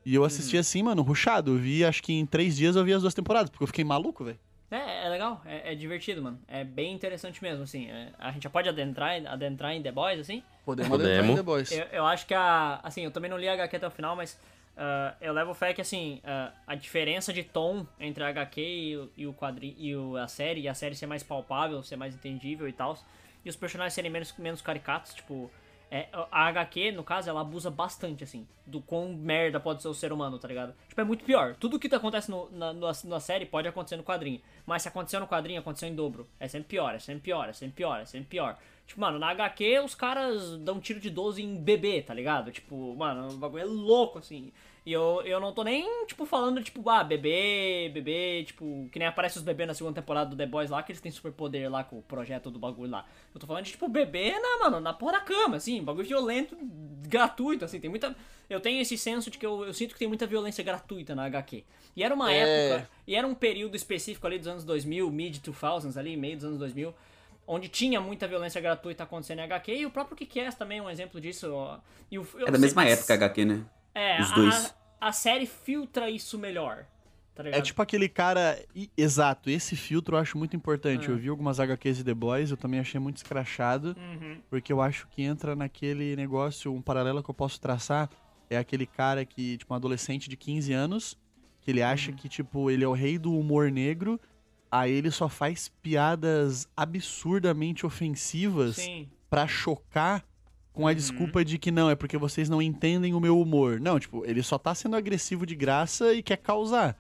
E eu assisti assim, mano, ruxado. Eu vi, acho que em três dias eu vi as duas temporadas, porque eu fiquei maluco, velho. É, é legal, é, é divertido, mano. É bem interessante mesmo, assim. é- a gente já pode adentrar, adentrar em The Boys, assim? Podemos Podemos. adentrar em The Boys. Eu, eu acho que a. Assim, eu também não li a HQ até o final, mas ah, eu levo fé que, assim, ah, a diferença de tom entre a HQ e, o- e o quadrinho e o- a série, e a série ser mais palpável, ser mais entendível e tal, e os personagens serem menos, menos caricatos, tipo. É, a HQ, no caso, ela abusa bastante, assim, do quão merda pode ser o ser humano, tá ligado? Tipo, é muito pior. Tudo que acontece no, na, na, na série pode acontecer no quadrinho. Mas se aconteceu no quadrinho, aconteceu em dobro. É sempre pior, é sempre pior, é sempre pior, é sempre pior. Tipo, mano, na HQ os caras dão tiro de 12 em bebê, tá ligado? Tipo, mano, o bagulho é louco, assim. E eu, eu não tô nem, tipo, falando, tipo, ah, bebê, bebê, tipo, que nem aparece os bebês na segunda temporada do The Boys lá, que eles têm superpoder lá com o projeto do bagulho lá. Eu tô falando de, tipo, bebê na, mano, na porra da cama, assim, bagulho violento, gratuito, assim, tem muita... Eu tenho esse senso de que eu, eu sinto que tem muita violência gratuita na HQ. E era uma É. época, e era um período específico ali dos anos 2000, mid-2000s ali, meio dos anos 2000, onde tinha muita violência gratuita acontecendo em HQ, e o próprio Kick-Ass também é um exemplo disso. ó. E o, É da mesma época HQ, né? É, os a- dois. A, a série filtra isso melhor, tá ligado? É tipo aquele cara. e- Exato, esse filtro eu acho muito importante. Ah. Eu vi algumas HQs de The Boys, eu também achei muito escrachado. Uhum. Porque eu acho que entra naquele negócio, um paralelo que eu posso traçar. É aquele cara que, tipo, um adolescente de 15 anos, que ele acha Uhum. que, tipo, ele é o rei do humor negro. Aí ele só faz piadas absurdamente ofensivas pra chocar com a Uhum. desculpa de que não, é porque vocês não entendem o meu humor. Não, tipo, ele só tá sendo agressivo de graça e quer causar.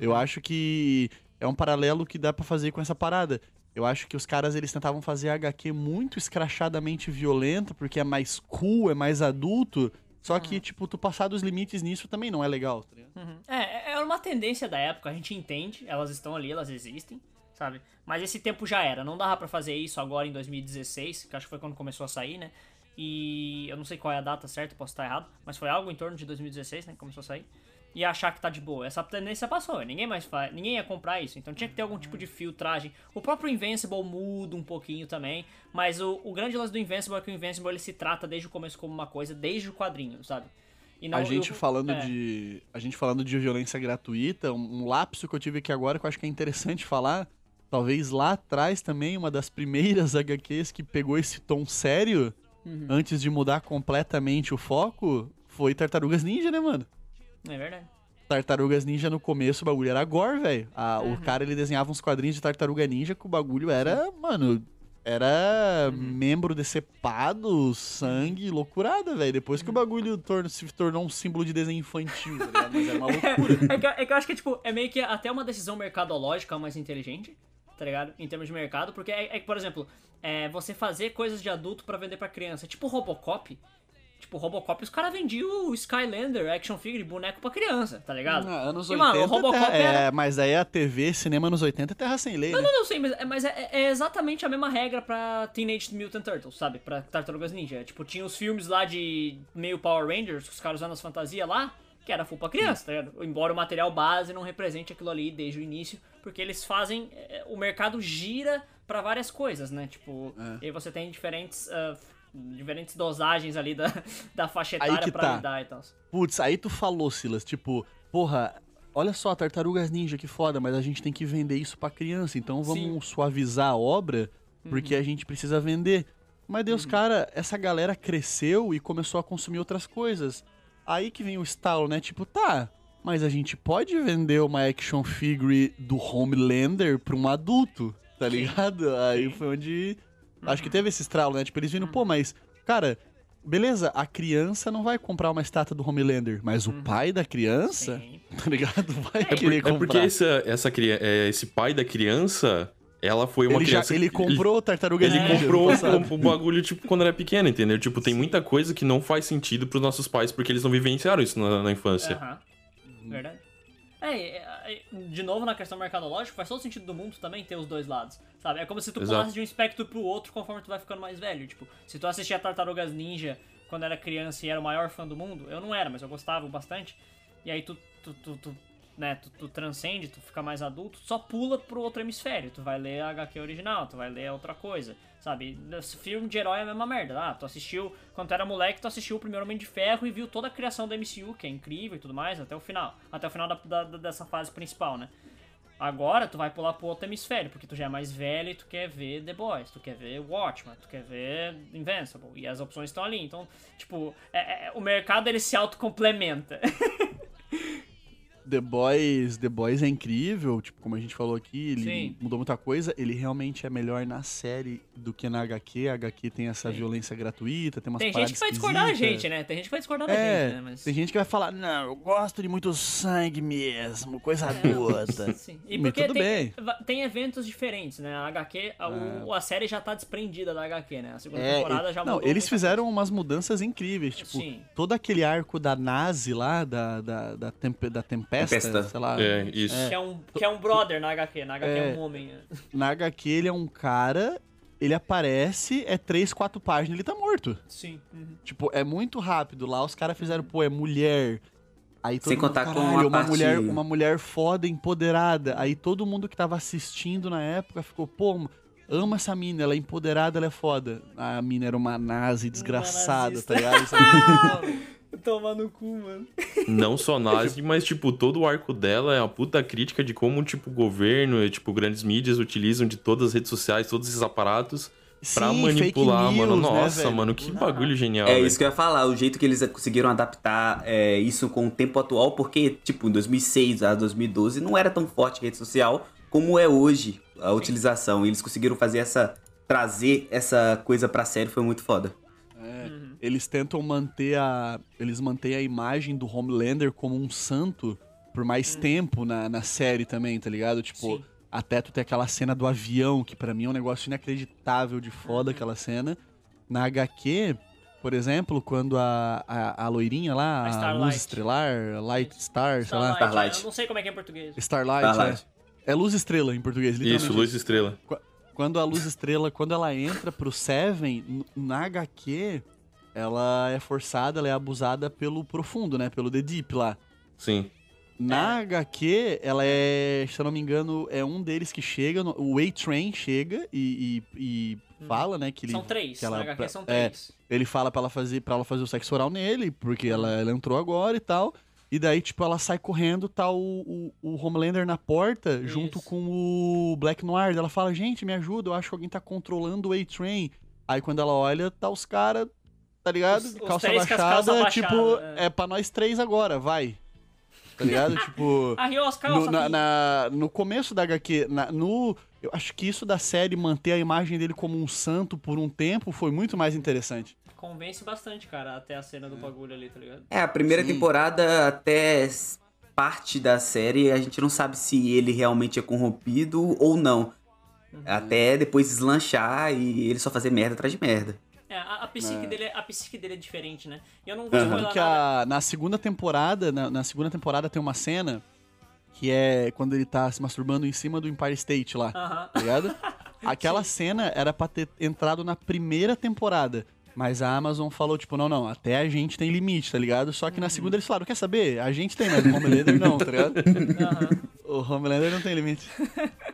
Eu Uhum. acho que é um paralelo que dá pra fazer com essa parada. Eu acho que os caras eles tentavam fazer a HQ muito escrachadamente violenta, porque é mais cool, é mais adulto. Só que, tipo, tu passar dos limites nisso também não é legal, tá ligado? Uhum. É, é uma tendência da época, a gente entende, elas estão ali, elas existem, sabe? Mas esse tempo já era, não dava pra fazer isso agora em 2016, que acho que foi quando começou a sair, né? E eu não sei qual é a data certa, posso estar errado, mas foi algo em torno de 2016, né, que começou a sair. e achar que tá de boa. Essa tendência passou, ninguém mais faz, ninguém ia comprar isso. Então tinha que ter algum tipo de filtragem. O próprio Invincible muda um pouquinho também, mas o, o grande lance do Invincible é que o Invincible ele se trata desde o começo como uma coisa, desde o quadrinho, sabe? E não- a gente o- falando é. de. A gente falando de violência gratuita, um, um lapso que eu tive aqui agora que eu acho que é interessante falar. Talvez lá atrás também, uma das primeiras HQs que pegou esse tom sério, Uhum. antes de mudar completamente o foco, foi Tartarugas Ninja, né, mano? É verdade. Tartarugas Ninja no começo, o bagulho era gore, velho. Uhum. O cara, ele desenhava uns quadrinhos de Tartaruga Ninja que o bagulho era, mano, era Uhum. membro decepado, sangue, loucurada, velho. Depois Uhum. que o bagulho tor- se tornou um símbolo de desenho infantil, tá ligado? Mas era uma loucura. É que, é que eu acho que, tipo, é meio que até uma decisão mercadológica mais inteligente, tá ligado? Em termos de mercado, porque é, é que, por exemplo, é, você fazer coisas de adulto pra vender pra criança, tipo Robocop. Tipo, Robocop, os caras vendiam o Skylander, action figure, boneco pra criança, tá ligado? Ah, anos E, 80, mano, o Robocop terra- era- é, mas aí a TV, cinema anos 80 é terra sem lei, né? Não, não sei, mas, é- mas é, é exatamente a mesma regra pra Teenage Mutant Turtles, sabe? Pra Tartarugas Ninja. Tipo, tinha os filmes lá de meio Power Rangers, os caras usando as fantasias lá, que era full pra criança, tá ligado? Embora o material base não represente aquilo ali desde o início, porque eles fazem. é, O mercado gira pra várias coisas, né? Tipo, É. e aí você tem diferentes. ah, diferentes dosagens ali da, da faixa etária pra tá. lidar e tal. Putz, aí tu falou, Silas, tipo, porra, olha só, Tartarugas Ninja, que foda, mas a gente tem que vender isso pra criança, então vamos Sim. Uhum. suavizar a obra, porque a gente precisa vender. Mas Deus, cara, essa galera cresceu e começou a consumir outras coisas. Aí que vem o estalo, né? Tipo, tá, mas a gente pode vender uma action figure do Homelander pra um adulto, tá ligado? Aí foi onde. Acho que teve esse estralo, né? Tipo, eles vindo, pô, mas, cara, beleza, a criança não vai comprar uma estátua do Homelander, mas o pai da criança, Sim. tá ligado? Vai É, por- querer é comprar. porque essa, essa, é, esse pai da criança, ela foi uma ele, já, criança. ele comprou o Tartaruga Ele comprou o, o bagulho, tipo, quando era pequeno, entendeu? Tipo, tem muita coisa que não faz sentido pros nossos pais porque eles não vivenciaram isso na, na infância. Aham. Verdade. É, é, é, de novo na questão mercadológica, faz todo sentido do mundo também ter os dois lados, sabe? É como se tu Exato. pulasse de um espectro pro outro conforme tu vai ficando mais velho. Tipo, se tu assistia Tartarugas Ninja quando era criança e era o maior fã do mundo, eu não era, mas eu gostava bastante. E aí tu, tu, tu, tu, né, tu, tu transcende, tu fica mais adulto, só pula pro outro hemisfério. Tu vai ler a HQ original, tu vai ler outra coisa, sabe? Filme de herói é a mesma merda. Ah, tu assistiu, quando tu era moleque, tu assistiu o primeiro Homem de Ferro e viu toda a criação da MCU, que é incrível e tudo mais, até o final. Até o final da- da- dessa fase principal, né? Agora tu vai pular pro outro hemisfério, porque tu já é mais velho e tu quer ver The Boys, tu quer ver Watchmen, tu quer ver Invincible, e as opções estão ali. Então, tipo, é- é- o mercado ele se autocomplementa. The Boys, The Boys é incrível, tipo, como a gente falou aqui, ele Sim. mudou muita coisa, ele realmente é melhor na série do que na HQ. A HQ tem essa Sim. violência gratuita, tem umas Tem gente que vai discordar da gente, né? Tem gente que vai discordar da É, gente, né? Mas... tem gente que vai falar, não, eu gosto de muito sangue mesmo, coisa É. Sim. E Mas porque tudo tem, bem. tem eventos diferentes, né? A HQ, a, o- a série já tá desprendida da HQ, né? A segunda É, temporada já não, mudou. eles muita fizeram umas mudanças incríveis, tipo, Sim. todo aquele arco da Nazi lá, da, da, da, tempe- da Tempesta, Tempesta. sei lá. É, isso. coisa. Que é, um, que é um brother na HQ. Na HQ é, É. um homem. né? Na HQ ele é um cara, ele aparece, é três, quatro páginas, ele tá morto. Sim. uhum. Tipo, é muito rápido. Lá os caras fizeram, pô, é mulher. Aí todo Sem mundo, contar com "Caralho, a uma parte- mulher, uma mulher foda, empoderada. Aí todo mundo que tava assistindo na época ficou, pô, ama essa mina, ela é empoderada, ela é foda. A mina era uma nazi desgraçada, nazista. tá ligado? Isso aí- Toma no cu, mano. Não só nazi, mas, tipo, todo o arco dela é uma puta crítica de como, tipo, o governo e, tipo, grandes mídias utilizam de todas as redes sociais, todos esses aparatos pra Sim, manipular, fake mano. news, né, Nossa, velho? mano, que bagulho genial. É velho. isso que eu ia falar, o jeito que eles conseguiram adaptar é, isso com o tempo atual, porque, tipo, em 2006 a 2012 não era tão forte a rede social como é hoje a utilização. E eles conseguiram fazer essa. trazer essa coisa pra série, foi muito foda. É, Uhum. Eles tentam manter a. Eles mantêm a imagem do Homelander como um santo por mais tempo na, na série também, tá ligado? Tipo, Uhum. Sim. até tu ter aquela cena do avião, que pra mim é um negócio inacreditável de Uhum. foda aquela cena. Na HQ, por exemplo, quando a, a, a loirinha A lá, a, Starlight. luz estrelar, Light Star, sei lá. Starlight, Starlight. Eu não sei como é que é em português. Starlight, Starlight. É. é luz estrela em português, literalmente. Isso, Luz Estrela. Quando a luz estrela, quando ela entra pro Seven, na HQ, ela é forçada, ela é abusada pelo profundo, né? Pelo The Deep lá. Sim. Na HQ, ela é, se eu não me engano, é um deles que chega, no- o A-Train chega e, e- e fala, né, que ele... São três. que ela- Na HQ são é, três. Ele fala pra ela fazer, pra ela fazer o sexo oral nele, porque ela, ela entrou agora e tal. E daí, tipo, ela sai correndo, tá o, o, o Homelander na porta, junto Isso. com o Black Noir. Ela fala, gente, me ajuda, eu acho que alguém tá controlando o A-Train. Aí quando ela olha, tá os caras, tá ligado? Os- os calça com as baixada, tipo, baixadas, é. pra nós três agora, vai. Tá ligado? tipo... Arriou as calças. No, na- na- no começo da HQ, na- no, eu acho que isso da série manter a imagem dele como um santo por um tempo foi muito mais interessante. Convence bastante, cara, até a cena do bagulho ali, tá ligado? É, a primeira Sim. temporada até parte da série a gente não sabe se ele realmente é corrompido ou não. Uhum. Até depois deslanchar e ele só fazer merda atrás de merda. É, a, a psique É. dele, é- a psique dele é diferente, né? E eu não vou Porque nada. a- na segunda temporada, na, na segunda temporada tem uma cena que é quando ele tá se masturbando em cima do Empire State lá, Aham. tá ligado? Aquela cena era pra ter entrado na primeira temporada. Mas a Amazon falou, tipo, não, não, até a gente tem limite, tá ligado? Só que na segunda eles falaram, quer saber? A gente tem, mas o Homelander não, tá ligado? Aham. O Homelander não tem limite.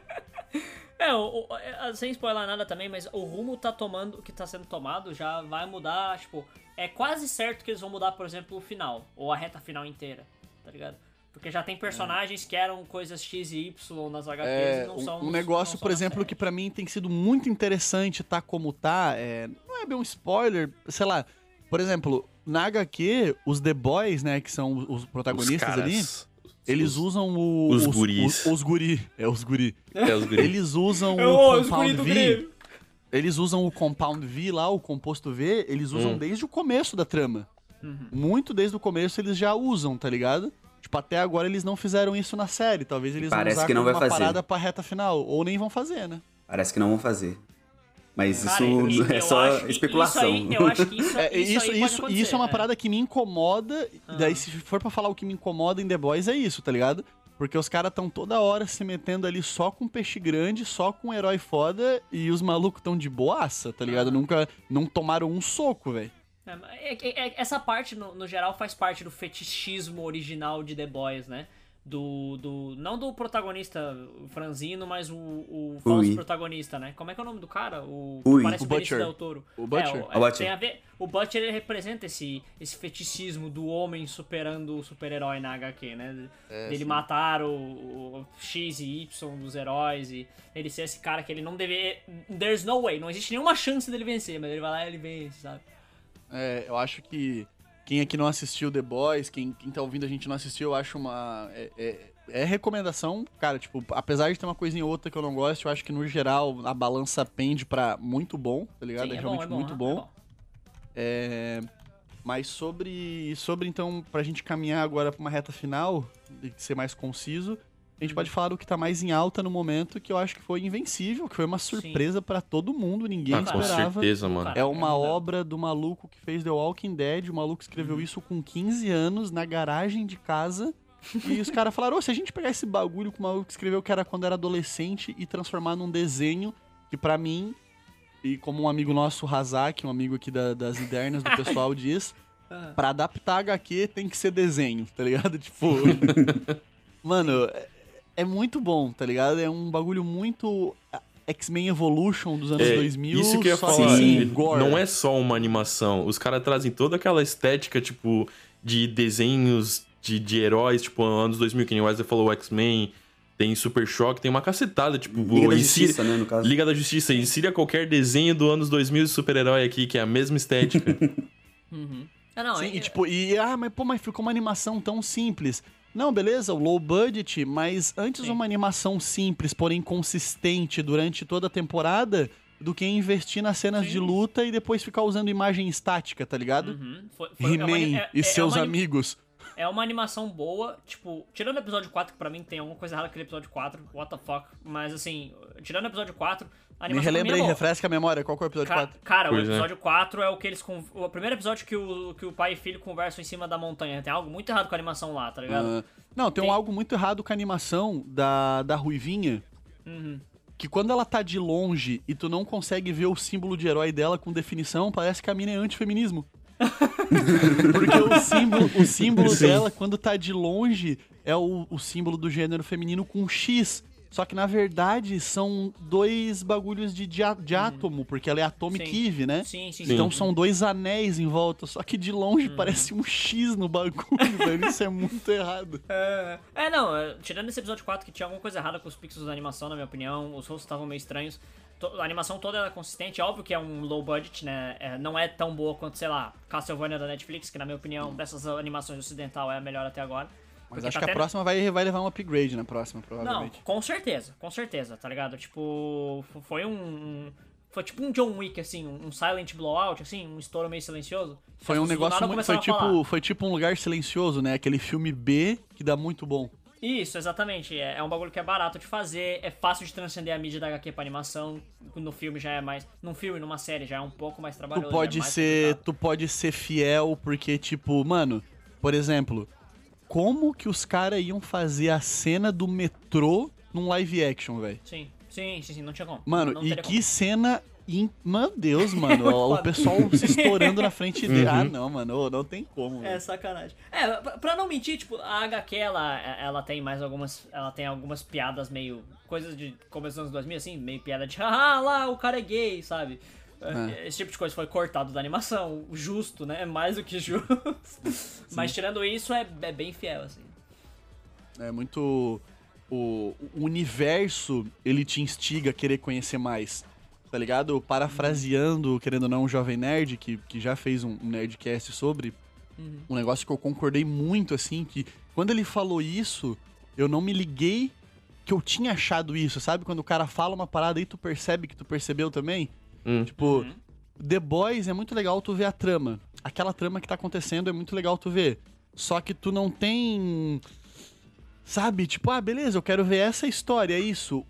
É, o, o- é, sem spoiler nada também, mas o rumo tá tomando, que tá sendo tomado já vai mudar, tipo, é quase certo que eles vão mudar, por exemplo, o final, ou a reta final inteira, tá ligado? Porque já tem personagens que eram coisas X e Y nas HQs É, e não são um nos- negócio, por exemplo, série. que pra mim tem sido muito interessante tá como tá, é, não é bem um spoiler, sei lá. Por exemplo, na HQ, os The Boys, né, que são os Os protagonistas caras, ali, os- eles usam o, os guris. Os, os guri, é os guri. É, os guris. Eles usam Ô, o os guri Compound do V. Eles usam o Compound V lá, o composto V, eles usam Hum. desde o começo da trama. Uhum. Muito desde o começo eles já usam, tá ligado? Tipo, até agora eles não fizeram isso na série. Talvez eles Parece vão usar que não vai uma fazer. parada pra reta final. Ou nem vão fazer, né? Parece que não vão fazer. Mas Cara, isso é só especulação. Isso aí, eu acho que isso, É, isso, é uma é. parada que me incomoda. Ah. Daí, se for pra falar o que me incomoda em The Boys, é isso, tá ligado? Porque os caras tão toda hora se metendo ali só com peixe grande, só com herói foda, e os malucos tão de boaça, tá ligado? Ah. Nunca. Não tomaram um soco, velho. É- é- é- essa parte, no, no geral, faz parte do fetichismo original de The Boys, né? Do. do não do protagonista franzino, mas o, o falso Ui. protagonista, né? Como é que é o nome do cara? O Ui. parece O o Butcher. Del Toro. O Butcher. É, O Butcher. Tem a ver, o Butcher ele representa esse, esse feticismo do homem superando o super-herói na HQ, né? É, Dele matar o, o X e Y dos heróis e ele ser esse cara que ele não deve. There's no way, não existe nenhuma chance dele vencer, mas ele vai lá e ele vence, sabe? É, eu acho que quem aqui não assistiu The Boys, quem, quem tá ouvindo a gente não assistiu, eu acho uma. É, é- é recomendação, cara, tipo, apesar de ter uma coisinha ou outra que eu não gosto, eu acho que no geral a balança pende pra muito bom, tá ligado? Sim, é, realmente muito bom. É, Mas sobre, sobre, então, pra gente caminhar agora pra uma reta final, e ser mais conciso, a gente pode falar do que tá mais em alta no momento, que eu acho que foi Invencível, que foi uma surpresa pra todo mundo, ninguém Ah, com esperava. certeza, mano. Cara, É uma é, obra do maluco que fez The Walking Dead. O maluco escreveu isso com 15 anos na garagem de casa. E os caras falaram: "Ô, se a gente pegar esse bagulho que o maluco escreveu que era quando era adolescente e transformar num desenho que pra mim, e como um amigo nosso, o Razak, um amigo aqui da- das internas do pessoal, diz, Ah. pra adaptar HQ tem que ser desenho, tá ligado? Tipo. Mano, é, é muito bom, tá ligado? É um bagulho muito. X-Men Evolution dos anos É, 2000. Isso que eu ia falar, ele gore. não é só uma animação. Os caras trazem toda aquela estética, tipo, de desenhos de, de heróis, tipo, anos 2000, que nem o Wesley falou, o X-Men, tem Super Choque, tem uma cacetada, tipo, Liga da insira- Justiça, né, no caso. Liga da Justiça, insira qualquer desenho do anos 2000 de super-herói aqui, que é a mesma estética. Uhum. Ah, não, Sim, é- e tipo, e ah, mas pô, mas ficou uma animação tão simples. Não, beleza, o low budget, mas antes Sim. uma animação simples, porém consistente durante toda a temporada, do que investir nas cenas Sim. de luta e depois ficar usando imagem estática, tá ligado? Uhum. É He-Man é- e é seus amigos. É uma animação boa, tipo, tirando o episódio 4, que pra mim tem alguma coisa errada aquele episódio 4, what the fuck. Mas assim, tirando o episódio 4, a Me relembra é aí, refresca a memória, qual que é o episódio Ca- 4? Cara, o Pois é. episódio 4 é o que eles. O primeiro episódio que o, que o pai e filho conversam em cima da montanha. Tem algo muito errado com a animação lá, tá ligado? Ah, não, tem, um Tem- algo muito errado com a animação da, da Ruivinha, Uhum. que quando ela tá de longe e tu não consegue ver o símbolo de herói dela com definição, parece que a mina é antifeminismo. Porque o símbolo, o símbolo Sim. dela, quando tá de longe, é o, o símbolo do gênero feminino com um X. Só que na verdade são dois bagulhos de, de, de átomo, porque ela é Atomic Sim. Eve, né? Sim, sim, Então sim. são dois anéis em volta, só que de longe Uhum. parece um X no bagulho, velho. Isso é muito errado. É, é, não, é, tirando esse episódio 4 que tinha alguma coisa errada com os pixels da animação, na minha opinião, os rostos estavam meio estranhos. A animação toda era consistente, é óbvio que é um low budget, né? É, não é tão boa quanto, sei lá, Castlevania da Netflix, que na minha opinião, dessas animações ocidental é a melhor até agora. Mas acho tá que a tendo- próxima vai, vai levar um upgrade na próxima, Não, provavelmente. com certeza, com certeza, tá ligado? Tipo, foi um. Foi tipo um John Wick, assim, um silent blowout, assim, um estouro meio silencioso. Foi um negócio muito. Foi tipo, foi tipo um lugar silencioso, né? Aquele filme B que dá muito bom. Isso, exatamente. É, é um bagulho que é barato de fazer, é fácil de transcender a mídia da HQ pra animação. No filme já é mais. Num filme, numa série, já é um pouco mais trabalhoso. Tu pode é ser. complicado. Tu pode ser fiel, porque, tipo, mano, por exemplo, como que os caras iam fazer a cena do metrô num live action, velho? Sim, sim, sim, sim, não tinha como. Mano, não e que cena. in- Meu Deus, mano. o Foda. pessoal se estourando na frente dele. Ah, Uhum. não, mano. Não tem como. como. É sacanagem. É, pra- pra não mentir, tipo, a HQ, ela, ela tem mais algumas. Ela tem algumas piadas meio. Coisas de começo dos anos 2000, assim, meio piada de. Ah, lá, o cara é gay, sabe? É. Esse tipo de coisa foi cortado da animação. Justo, né? É mais do que justo. Mas tirando isso, é, é bem fiel, assim. É muito. O, o universo, ele te instiga a querer conhecer mais. Tá ligado? Parafraseando, querendo ou não, um jovem nerd, que, que já fez um, um nerdcast sobre. Um negócio que eu concordei muito, assim, que quando ele falou isso, eu não me liguei que eu tinha achado isso, sabe? Quando o cara fala uma parada e tu percebe que tu percebeu também. Hum. Tipo, The Boys é muito legal tu ver a trama. Aquela trama que tá acontecendo é muito legal tu ver. Só que tu não tem. Sabe? Tipo, ah, beleza, eu quero ver essa história, é isso.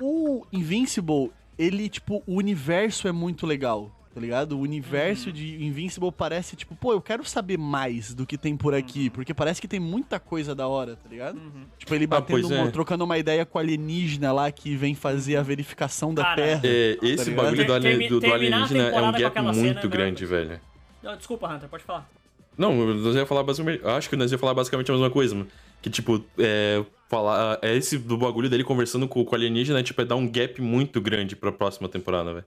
O Invincible, ele, tipo, o universo é muito legal, tá ligado? O universo de Invincible parece, tipo, pô, eu quero saber mais do que tem por aqui, porque parece que tem muita coisa da hora, tá ligado? Tipo, ele batendo, pois uma- é. trocando uma ideia com o alienígena lá que vem fazer a verificação da Cara, Terra. É, esse Tá ligado? bagulho do, alien- do, do alienígena é um gap aquela cena, muito né? grande, velho. Não, desculpa, Hunter, pode falar. Não, nós ia falar basicamente. Acho que nós ia falar basicamente a mesma coisa, mano. Que, tipo, é. Falar. É esse do bagulho dele conversando com, com o alienígena, tipo, é dar um gap muito grande pra próxima temporada, velho.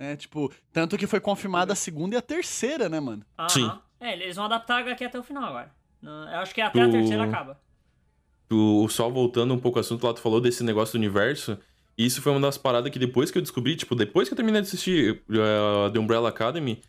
É, tipo, tanto que foi confirmada a segunda e a terceira, né, mano? Aham. Sim. É, eles vão adaptar a HQ até o final agora. Não, Eu acho que até a terceira acaba. O, Sol voltando um pouco ao assunto lá, tu falou desse negócio do universo. E isso foi uma das paradas que depois que eu descobri, tipo, depois que eu terminei de assistir uh, The Umbrella Academy,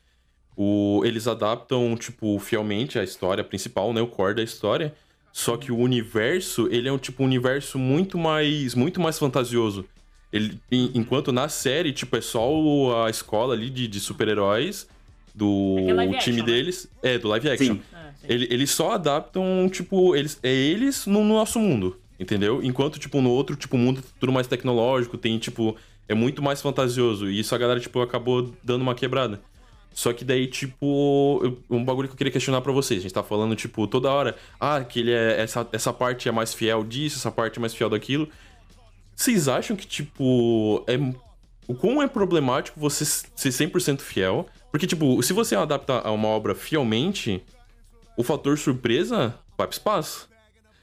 o, eles adaptam, tipo, fielmente a história principal, né? O core da história. Só que o universo, ele é um tipo um universo muito mais, muito mais fantasioso. Ele, en- enquanto na série, tipo, é só o- a escola ali de, de super-heróis do É é time action, né? deles. É, do live action. Sim. É, sim. Ele- eles só adaptam, tipo, eles, é eles no, no nosso mundo, entendeu? Enquanto, tipo, no outro, tipo, mundo tudo mais tecnológico, tem, tipo, é muito mais fantasioso. E isso a galera, tipo, acabou dando uma quebrada. Só que daí, tipo, eu- um bagulho que eu queria questionar pra vocês. A gente tá falando, tipo, toda hora, ah, que ele é. Essa, essa parte é mais fiel disso, essa parte é mais fiel daquilo. Vocês acham que, tipo, é. O quão é problemático você ser 100% fiel? Porque, tipo, se você adapta a uma obra fielmente, o fator surpresa vai pro espaço.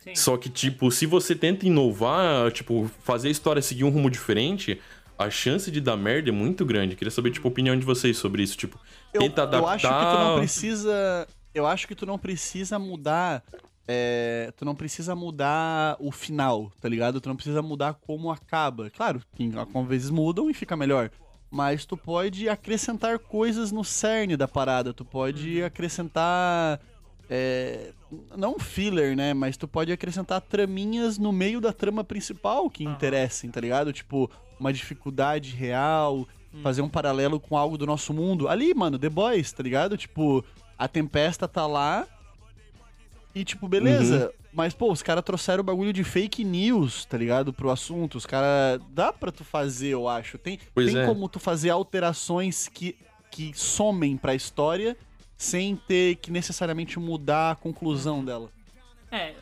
Sim. Só que, tipo, se você tenta inovar, tipo, fazer a história seguir um rumo diferente, a chance de dar merda é muito grande. Queria saber, tipo, a opinião de vocês sobre isso. Tipo, Eu, tenta adaptar. eu acho que tu não precisa. Eu acho que tu não precisa mudar. É, tu não precisa mudar o final, tá ligado? Tu não precisa mudar como acaba. Claro, tem, algumas vezes mudam e fica melhor. Mas tu pode acrescentar coisas no cerne da parada. Tu pode acrescentar. é, não filler, né? Mas tu pode acrescentar traminhas no meio da trama principal que interessem, tá ligado? Tipo, uma dificuldade real, fazer um paralelo com algo do nosso mundo. Ali, mano, The Boys, tá ligado? Tipo, a Tempesta tá lá e, tipo, beleza. Uhum. Mas, pô, os caras trouxeram o bagulho de fake news, tá ligado? Pro assunto. Os caras. Dá pra tu fazer, eu acho. Tem, Pois tem é. como tu fazer alterações que, que somem pra história sem ter que necessariamente mudar a conclusão dela. É,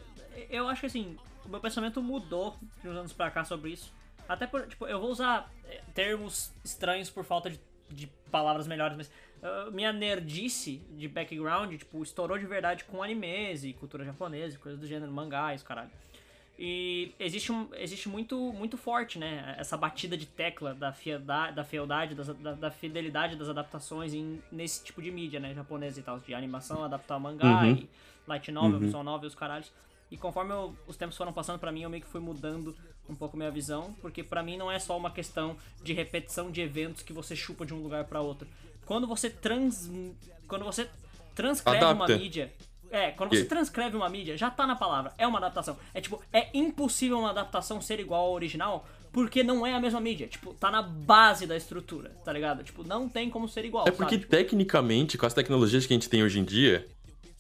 eu acho que assim, o meu pensamento mudou de uns anos pra cá sobre isso. Até por, tipo, eu vou usar é, termos estranhos por falta de de palavras melhores, mas uh, minha nerdice de background, tipo, estourou de verdade com animes e cultura japonesa, e coisas do gênero, mangá os caralho. E existe, um, existe muito, muito forte, né? Essa batida de tecla da, fiedade, da fealdade, das, da, da fidelidade das adaptações em, nesse tipo de mídia, né? Japonesa e tal, de animação, adaptar mangá Uhum. e light novel, visual novel, os caralhos. E conforme eu- os tempos foram passando pra mim, eu meio que fui mudando um pouco minha visão, porque pra mim não é só uma questão de repetição de eventos que você chupa de um lugar pra outro. Quando você trans quando você transcreve uma Adapta. mídia, é, quando você transcreve uma mídia, já tá na palavra, é uma adaptação. É tipo, é impossível uma adaptação ser igual ao original, porque não é a mesma mídia. Tipo, tá na base da estrutura, tá ligado? Tipo, não tem como ser igual, É porque sabe? Tipo, tecnicamente, com as tecnologias que a gente tem hoje em dia,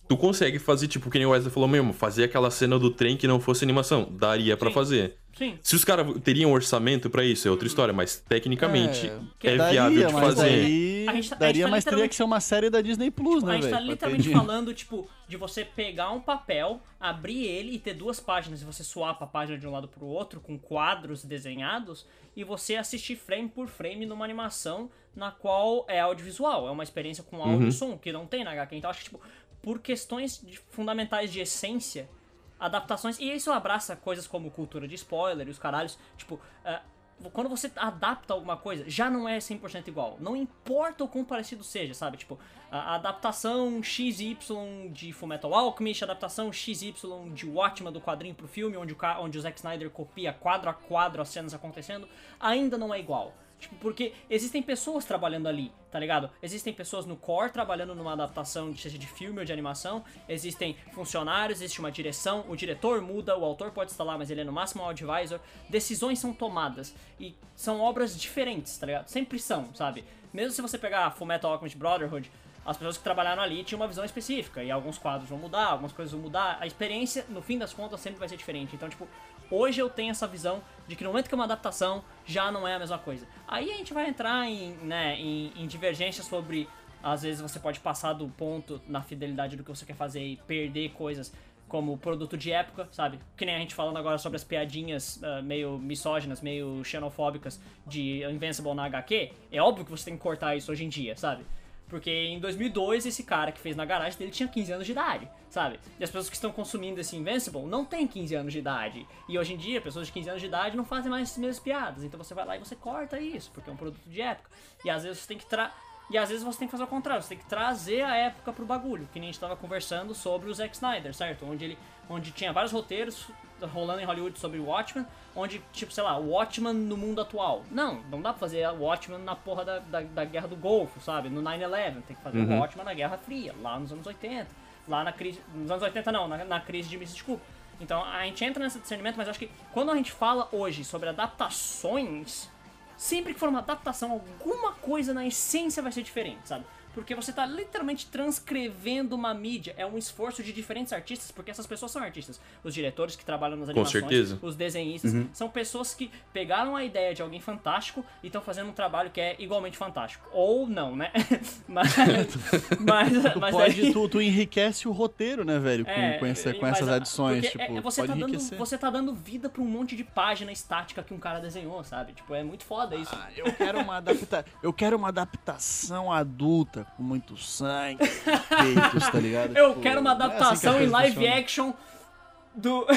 tu consegue fazer, tipo, que nem o Wesley falou mesmo, fazer aquela cena do trem que não fosse animação. Daria pra Sim. fazer. Sim. Se os caras teriam orçamento pra isso, é outra história, mas tecnicamente Que é, daria, viável de mas fazer. daí- A gente tá- a daria, gente tá mas teria que ser uma série da Disney Plus, a né, gente velho? tá literalmente falando, tipo, de você pegar um papel, abrir ele e ter duas páginas, e você swap a página de um lado pro outro, com quadros desenhados, e você assistir frame por frame numa animação na qual é audiovisual. É uma experiência com áudio Uhum. e som, que não tem na HQ. Então acho que, tipo, por questões de- fundamentais de essência, adaptações. E isso abraça coisas como cultura de spoiler e os caralhos. Tipo, ah, quando você adapta alguma coisa, já não é 100% igual. Não importa o quão parecido seja, sabe? Tipo, a adaptação XY de Fullmetal Alchemist, a adaptação XY de Watchmen do quadrinho pro filme, onde o, onde o Zack Snyder copia quadro a quadro as cenas acontecendo, ainda não é igual. Tipo, porque existem pessoas trabalhando ali, tá ligado? Existem pessoas no core trabalhando numa adaptação, seja de filme ou de animação. Existem funcionários, existe uma direção. O diretor muda, o autor pode lá, mas ele é no máximo um advisor. Decisões são tomadas. E são obras diferentes, tá ligado? Sempre são, sabe? Mesmo se você pegar Fullmetal Alchemist Brotherhood, as pessoas que trabalharam ali tinham uma visão específica. E alguns quadros vão mudar, algumas coisas vão mudar. A experiência, no fim das contas, sempre vai ser diferente. Então, tipo, hoje eu tenho essa visão de que no momento que é uma adaptação, já não é a mesma coisa. Aí a gente vai entrar em, né, em, em divergências sobre. Às vezes você pode passar do ponto na fidelidade do que você quer fazer e perder coisas como produto de época, sabe? Que nem a gente falando agora sobre as piadinhas ah, meio misóginas, meio xenofóbicas de Invincible na HQ. É óbvio que você tem que cortar isso hoje em dia, sabe? Porque em 2002, esse cara que fez na garagem dele tinha 15 anos de idade, sabe? E as pessoas que estão consumindo esse Invincible não têm 15 anos de idade. E hoje em dia, pessoas de 15 anos de idade não fazem mais as mesmas piadas. Então você vai lá e você corta isso, porque é um produto de época. E às vezes você tem que tra... E às vezes você tem que fazer o contrário, você tem que trazer a época pro bagulho, que nem a gente tava conversando sobre o Zack Snyder, certo? Onde ele onde tinha vários roteiros rolando em Hollywood sobre o Watchmen, onde, tipo, sei lá, Watchmen no mundo atual. Não, não dá pra fazer Watchmen na porra da, da, da Guerra do Golfo, sabe? No 9-11. Tem que fazer o Watchmen na Guerra Fria, lá nos anos 80. Lá na crise. Nos anos 80 não, na, na crise de Mississippi. Então a gente entra nesse discernimento, mas acho que quando a gente fala hoje sobre adaptações, sempre que for uma adaptação, alguma coisa na essência vai ser diferente, sabe? Porque você tá literalmente transcrevendo uma mídia. É um esforço de diferentes artistas, porque essas pessoas são artistas. Os diretores que trabalham nas animações, certeza. os desenhistas, são pessoas que pegaram a ideia de alguém fantástico e estão fazendo um trabalho que é igualmente fantástico. Ou não, né? mas. mas, Tu mas pode, daí- tu, tu enriquece o roteiro, né, velho? Com, é, com, essa- com essas a- adições, tipo, é- você, pode tá dando, você tá dando vida pra um monte de página estática que um cara desenhou, sabe? Tipo, é muito foda isso. Ah, eu quero uma adapta... eu quero uma adaptação adulta com muito sangue, peitos, tá ligado? Eu Tipo, quero uma não é assim adaptação em live funcionam. action do.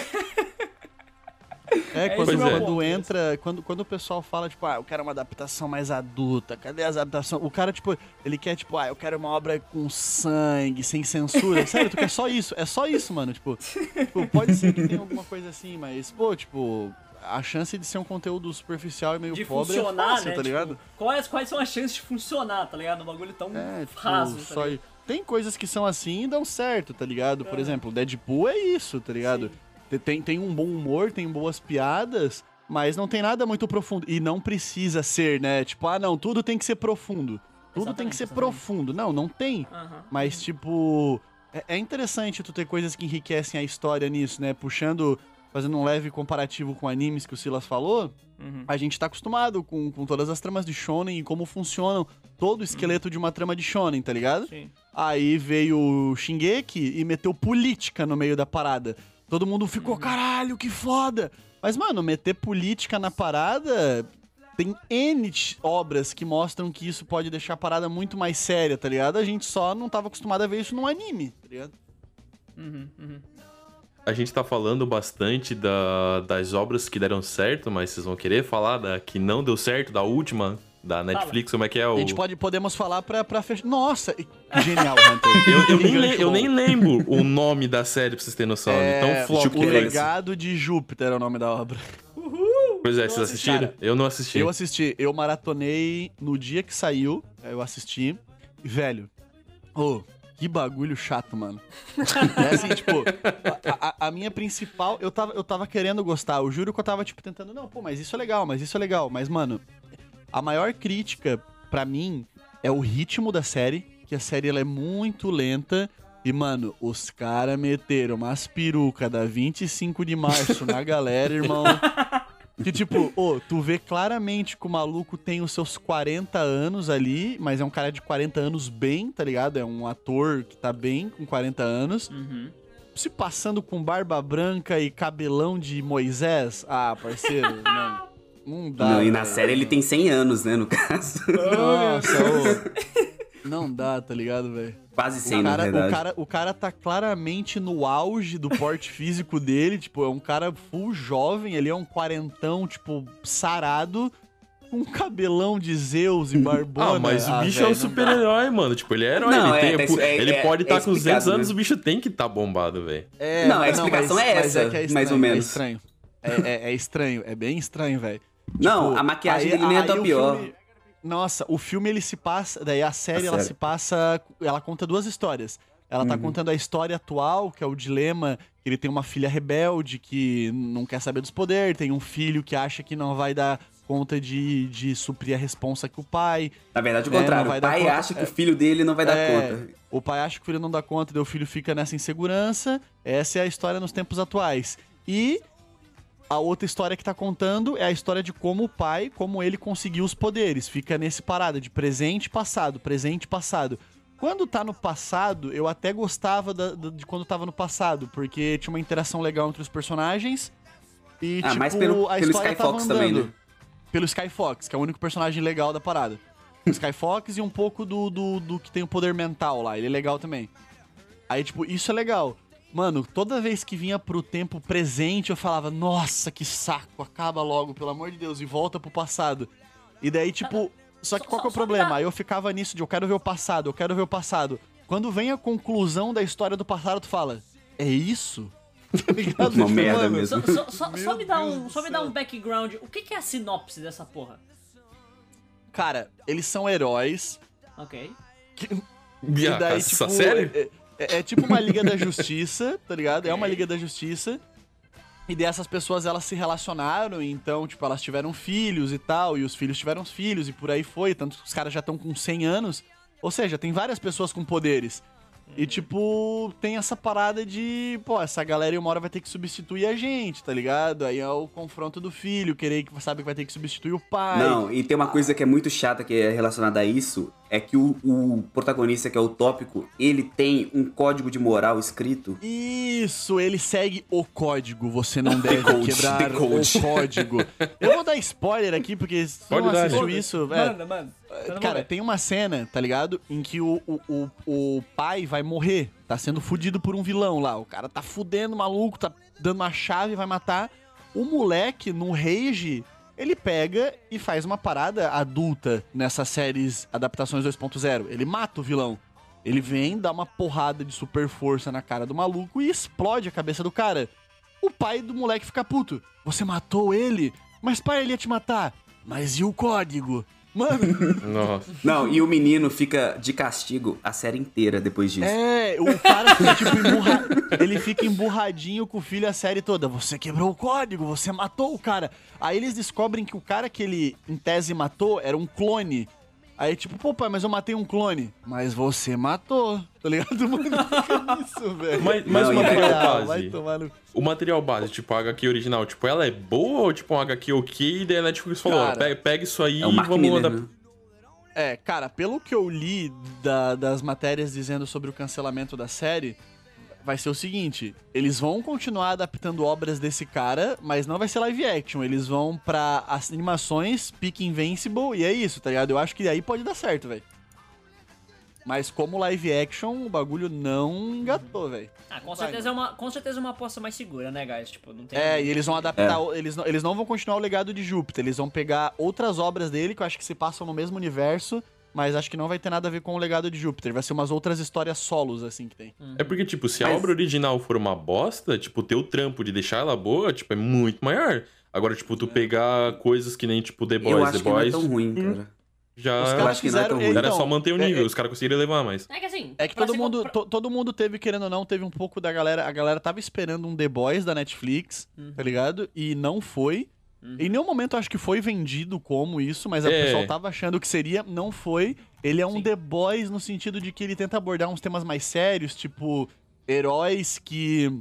É, É quando, meu quando entra, quando, quando o pessoal fala, tipo, ah, eu quero uma adaptação mais adulta, cadê as adaptações? O cara, tipo, ele quer, tipo, ah, eu quero uma obra com sangue, sem censura. Sério, tu quer só isso? É só isso, mano. Tipo, tipo, pode ser que tenha alguma coisa assim, mas, pô, tipo, a chance de ser um conteúdo superficial e meio de pobre funcionar, é fácil, né? tá ligado? Tipo, quais, quais são as chances de funcionar, tá ligado? Um bagulho tão É, tipo, raso. tá ligado? Tem coisas que são assim e dão certo, tá ligado? Por É. exemplo, Deadpool é isso, tá ligado? Sim. Tem, tem um bom humor, tem boas piadas, mas não tem nada muito profundo. E não precisa ser, né? Tipo, ah, não, tudo tem que ser profundo. Tudo tem Exatamente, que ser exatamente. profundo. Não, não tem. Mas, tipo, é, é interessante tu ter coisas que enriquecem a história nisso, né? Puxando, fazendo um leve comparativo com animes que o Silas falou, Uhum. a gente tá acostumado com, com todas as tramas de shonen e como funcionam todo o esqueleto de uma trama de shonen, tá ligado? Sim. Aí veio o Shingeki e meteu política no meio da parada. Todo mundo ficou, Uhum. caralho, que foda! Mas, mano, meter política na parada tem N obras que mostram que isso pode deixar a parada muito mais séria, tá ligado? A gente só não tava acostumado a ver isso num anime, tá ligado? Uhum, uhum. A gente tá falando bastante da- das obras que deram certo, mas vocês vão querer falar da que não deu certo, da última, da Netflix, como é que é o. A gente pode, podemos falar pra, pra fechar. Nossa, genial, Hunter. Eu, eu nem, le- eu nem lembro o nome da série pra vocês terem noção. É, então, flop O é. Legado de Júpiter é o nome da obra. Pois é, vocês assistiram? Cara, eu não assisti. Eu assisti, eu maratonei no dia que saiu, eu assisti. Velho, ô, que bagulho chato, mano. É assim, tipo, a, a- a minha principal, eu tava, eu tava querendo gostar, eu juro que eu tava, tipo, tentando, não, pô, mas isso é legal, mas isso é legal. Mas, mano, a maior crítica, pra mim, é o ritmo da série, que a série ela é muito lenta. E, mano, os caras meteram umas perucas da 25 de março na galera, irmão. Que tipo, ô, tu vê claramente que o maluco tem os seus 40 anos ali, mas é um cara de 40 anos bem, tá ligado? É um ator que tá bem com 40 anos. Uhum. Se passando com barba branca e cabelão de Moisés. Ah, parceiro, não. Não dá. Não, e na velho. série ele tem 100 anos, né, no caso. Nossa, ô. Não dá, tá ligado, velho? Quase 100, O na cara, verdade. o, cara, o cara tá claramente no auge do porte físico dele. Tipo, é um cara full jovem, ele é um quarentão, tipo, sarado, com um cabelão de Zeus e barbona. Ah, mas o Ah, bicho é um não super-herói, mano. Tipo, ele é herói. Não, ele é, tem- tá- é- ele é- pode é estar com 200 explicado, anos, né? o bicho tem que estar bombado, velho. É, Não, a explicação mas- é mas essa, que é mais ou estranho, menos. É estranho. É, é- é estranho, é bem estranho, velho. Não, Tipo, a maquiagem aí- dele nem é tão pior. filme- Nossa, o filme ele se passa. Daí a série A ela série. se passa. Ela conta duas histórias. Ela tá Uhum. contando a história atual, que é o dilema. que Ele tem uma filha rebelde que não quer saber dos poderes, tem um filho que acha que não vai dar conta de, de suprir a responsa que o pai. Na verdade, o É, contrário. vai o pai acha que o filho dele não vai dar É, conta. O pai acha que o filho não dá conta, daí o filho fica nessa insegurança. Essa é a história nos tempos atuais. E a outra história que tá contando é a história de como o pai, como ele conseguiu os poderes. Fica nesse parada de presente e passado, presente passado. Quando tá no passado, eu até gostava da- da- de quando tava no passado, porque tinha uma interação legal entre os personagens. E, Ah, tipo, mais pelo- a pelo história Sky tava Fox andando. também, né? Pelo Sky Fox, que é o único personagem legal da parada. O Sky Fox e um pouco do, do, do que tem o poder mental lá. Ele é legal também. Aí, tipo, isso é legal. Mano, toda vez que vinha pro tempo presente, eu falava, nossa, que saco, acaba logo, pelo amor de Deus, e volta pro passado. E daí, tipo, só que Só- qual que é o problema? Aí eu ficava nisso de eu quero ver o passado, eu quero ver o passado. Quando vem a conclusão da história do passado, tu fala, é isso? Tá ligado? Uma merda mano, mesmo. Só, me dá um, só me dá um background. O que, que é a sinopse dessa porra? Cara, eles são heróis. Ok. E Ah, daí, essa tipo, série? É, é- tipo uma Liga da Justiça, tá ligado? É uma Liga da Justiça. E dessas pessoas, elas se relacionaram, então, tipo, elas tiveram filhos e tal, e os filhos tiveram filhos, e por aí foi, tanto que os caras já estão com 100 anos. Ou seja, tem várias pessoas com poderes. E, tipo, tem essa parada de, pô, essa galera uma hora vai ter que substituir a gente, tá ligado? Aí é o confronto do filho, querer que sabe que vai ter que substituir o pai. Não, e tem uma coisa que é muito chata que é relacionada a isso, é que o, o protagonista, que é o tópico, ele tem um código de moral escrito. Isso, ele segue o código. Você não deve Code, quebrar o código. Eu vou dar spoiler aqui, porque se você Pode não dar, assistiu né? isso, é, Manda, manda. Eu não Cara, tem uma cena, tá ligado? Em que o, o, o, o pai vai morrer. Tá sendo fudido por um vilão lá. O cara tá fudendo, maluco, tá dando uma chave, vai matar. O moleque, no rage, ele pega e faz uma parada adulta nessas séries adaptações 2.0. Ele mata o vilão. Ele vem, dá uma porrada de super força na cara do maluco e explode a cabeça do cara. O pai do moleque fica puto. Você matou ele? Mas pai, ele ia te matar. Mas e o código? Mano, Nossa. Não, e o menino fica de castigo a série inteira depois disso. É, o cara fica, tipo, emburra... ele fica emburradinho com o filho a série toda. Você quebrou o código, você matou o cara. Aí eles descobrem que o cara que ele, em tese, matou era um clone. Aí, tipo, pô, pai, mas eu matei um clone. Mas você matou, tá ligado? Mano, fica nisso, velho. Mas, mas Não, o material vai base. tomar no... O material base, tipo, a HQ original, tipo, ela é boa ou tipo uma HQ ok? E daí a Netflix falou, ó, Cara, pega, pega isso aí É e vamos Miller, adap- né? É, cara, pelo que eu li da- das matérias dizendo sobre o cancelamento da série, vai ser o seguinte: eles vão continuar adaptando obras desse cara, mas não vai ser live action. Eles vão pra as animações, Peak Invincible, e é isso, tá ligado? Eu acho que aí pode dar certo, velho. Mas como live action, o bagulho não engatou, velho. Ah, com certeza, é uma, com certeza é uma aposta mais segura, né, guys? Tipo, não tem. É, e eles vão adaptar. o- Eles, não, eles não vão continuar o legado de Júpiter. Eles vão pegar outras obras dele, que eu acho que se passam no mesmo universo, mas acho que não vai ter nada a ver com o legado de Júpiter. Vai ser umas outras histórias solos, assim, que tem. É porque, tipo, se a Mas- obra original for uma bosta, tipo, ter o trampo de deixar ela boa, tipo, é muito maior. Agora, tipo, tu pegar coisas que nem, tipo, The Boys, Eu The acho que não é Boys, tão ruim, cara. já Os caras acho que não é tão fizeram. ruim. era então, só manter o é- nível, é- os caras conseguiram levar mais. É que assim. É que todo mundo, to- todo mundo teve, querendo ou não, teve um pouco da galera. A galera tava esperando um The Boys da Netflix, Uhum. tá ligado? E não foi. Em nenhum momento eu acho que foi vendido como isso, mas a É. pessoa tava achando que seria, não foi. Ele é um Sim. The Boys no sentido de que ele tenta abordar uns temas mais sérios, tipo heróis que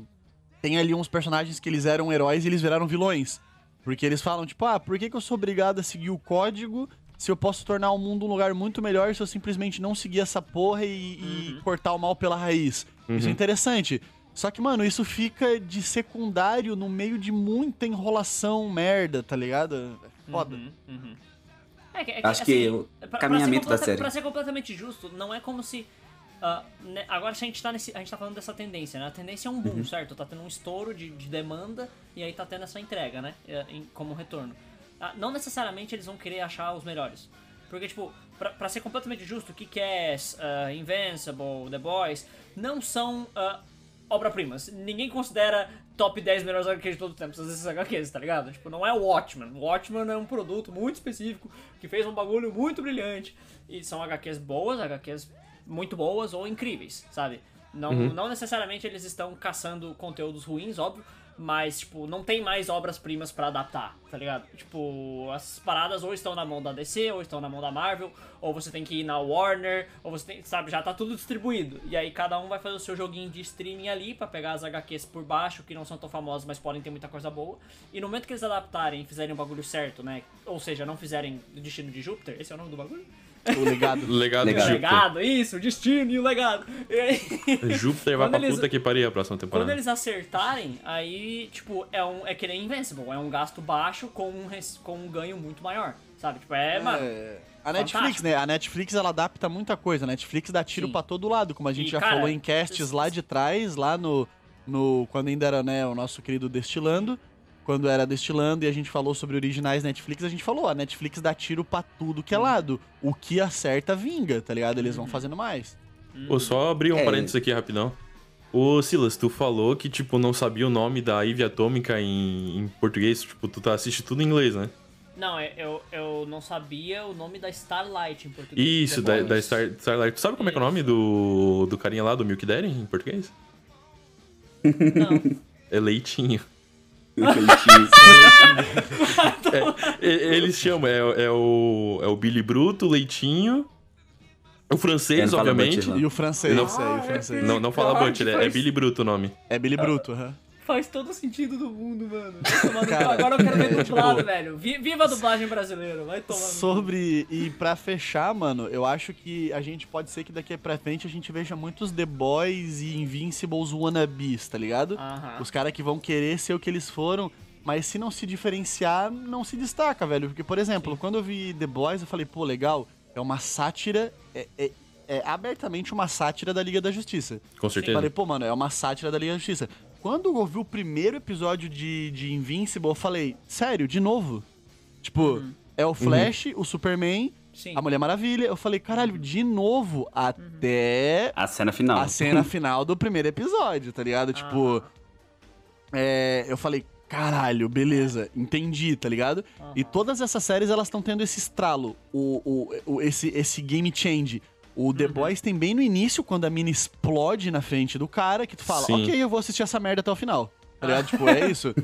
tem ali uns personagens que eles eram heróis e eles viraram vilões. Porque eles falam, tipo, ah, por que, que eu sou obrigado a seguir o código se eu posso tornar o mundo um lugar muito melhor se eu simplesmente não seguir essa porra e, e cortar o mal pela raiz? Isso é interessante. Só que, mano, isso fica de secundário no meio de muita enrolação merda, tá ligado? É foda. Uhum, uhum. É que, é Acho que assim, o pra- pra caminhamento ser da série. Pra ser completamente justo, não é como se. ah, né, agora a gente, tá nesse, a gente tá falando dessa tendência, né? A tendência é um boom, certo? Tá tendo um estouro de, de demanda e aí tá tendo essa entrega, né? É, em- como retorno. Ah, não necessariamente eles vão querer achar os melhores. Porque, tipo, pra, pra ser completamente justo, Kick-Ass, uh, Invincible, The Boys, não são ah, obra-primas. Ninguém considera top 10 melhores HQs de todo o tempo, esses HQs, tá ligado? Tipo, não é o Watchmen. O Watchmen é um produto muito específico, que fez um bagulho muito brilhante. E são HQs boas, HQs muito boas ou incríveis, sabe? Não, não necessariamente eles estão caçando conteúdos ruins, óbvio, mas, tipo, não tem mais obras-primas pra adaptar, tá ligado? Tipo, as paradas ou estão na mão da DC, ou estão na mão da Marvel, ou você tem que ir na Warner, ou você tem, sabe, já tá tudo distribuído. E aí cada um vai fazer o seu joguinho de streaming ali pra pegar as HQs por baixo, que não são tão famosas, mas podem ter muita coisa boa. E no momento que eles adaptarem e fizerem o bagulho certo, né? Ou seja, não fizerem o Destino de Júpiter, esse é o nome do bagulho? O legado. Legado de Legado. Júpiter. Legado, isso, o Destino e o Legado. E aí... Júpiter vai Quando pra eles- puta que pariu a próxima Quando temporada. eles acertarem, aí, tipo, é, um, é que nem Invincible, é um gasto baixo com um, com um ganho muito maior, sabe? Tipo, é, mano... É, a Netflix, fantástico. né? A Netflix ela adapta muita coisa. A Netflix dá tiro pra todo lado, como a gente E, já cara, falou em casts lá de trás, lá no, no quando ainda era né, o nosso querido Destilando, quando era Destilando e a gente falou sobre originais Netflix, a gente falou, a Netflix dá tiro pra tudo que é lado. O que acerta vinga, tá ligado? Eles vão fazendo mais. Pô, só abrir um É. parênteses aqui rapidão. Ô, Silas, tu falou que, tipo, não sabia o nome da Ivy Atômica em, em português. Tipo, tu tá assiste tudo em inglês, né? Não, é- eu, eu não sabia o nome da Starlight em português. é Isso, da, da Star, Starlight. Tu sabe como é que é o nome do, do carinha lá, do Milk Daddy, em português? Não. É Leitinho. É, eles chamam, é, é o, é o Billy Bruto, Leitinho, o É, francês, obviamente. Butcher, E o francês, Não- é, o francês. Não, não fala Butcher, é, faz- é Billy Bruto o nome. É Billy Bruto, aham. Faz todo sentido do mundo, mano. Cara, Agora eu quero ver é, dublado, tipo- velho. Vi- Viva a dublagem brasileira, vai tomar. Sobre. E pra fechar, mano, eu acho que a gente pode ser que daqui pra frente a gente veja muitos The Boys e Invincibles wannabes, tá ligado? Aham. Os caras que vão querer ser o que eles foram, mas se não se diferenciar, não se destaca, velho. Porque, por exemplo, quando eu vi The Boys, eu falei, pô, legal, é uma sátira. É, é- é abertamente uma sátira da Liga da Justiça. Com Eu certeza. falei, pô, mano, é uma sátira da Liga da Justiça. Quando eu ouvi o primeiro episódio de, de Invincible, eu falei, sério, de novo? Tipo, é o Flash, o Superman, Sim. a Mulher Maravilha. Eu falei, caralho, de novo, até A cena final. a cena final do primeiro episódio, tá ligado? Tipo, é, eu falei, caralho, beleza, entendi, tá ligado? E todas essas séries, elas estão tendo esse estralo, o, o, o- esse, esse game change. O The Boys tem bem no início, quando a mina explode na frente do cara, que tu fala, Sim. ok, eu vou assistir essa merda até o final. Tá ligado? Tipo, é isso.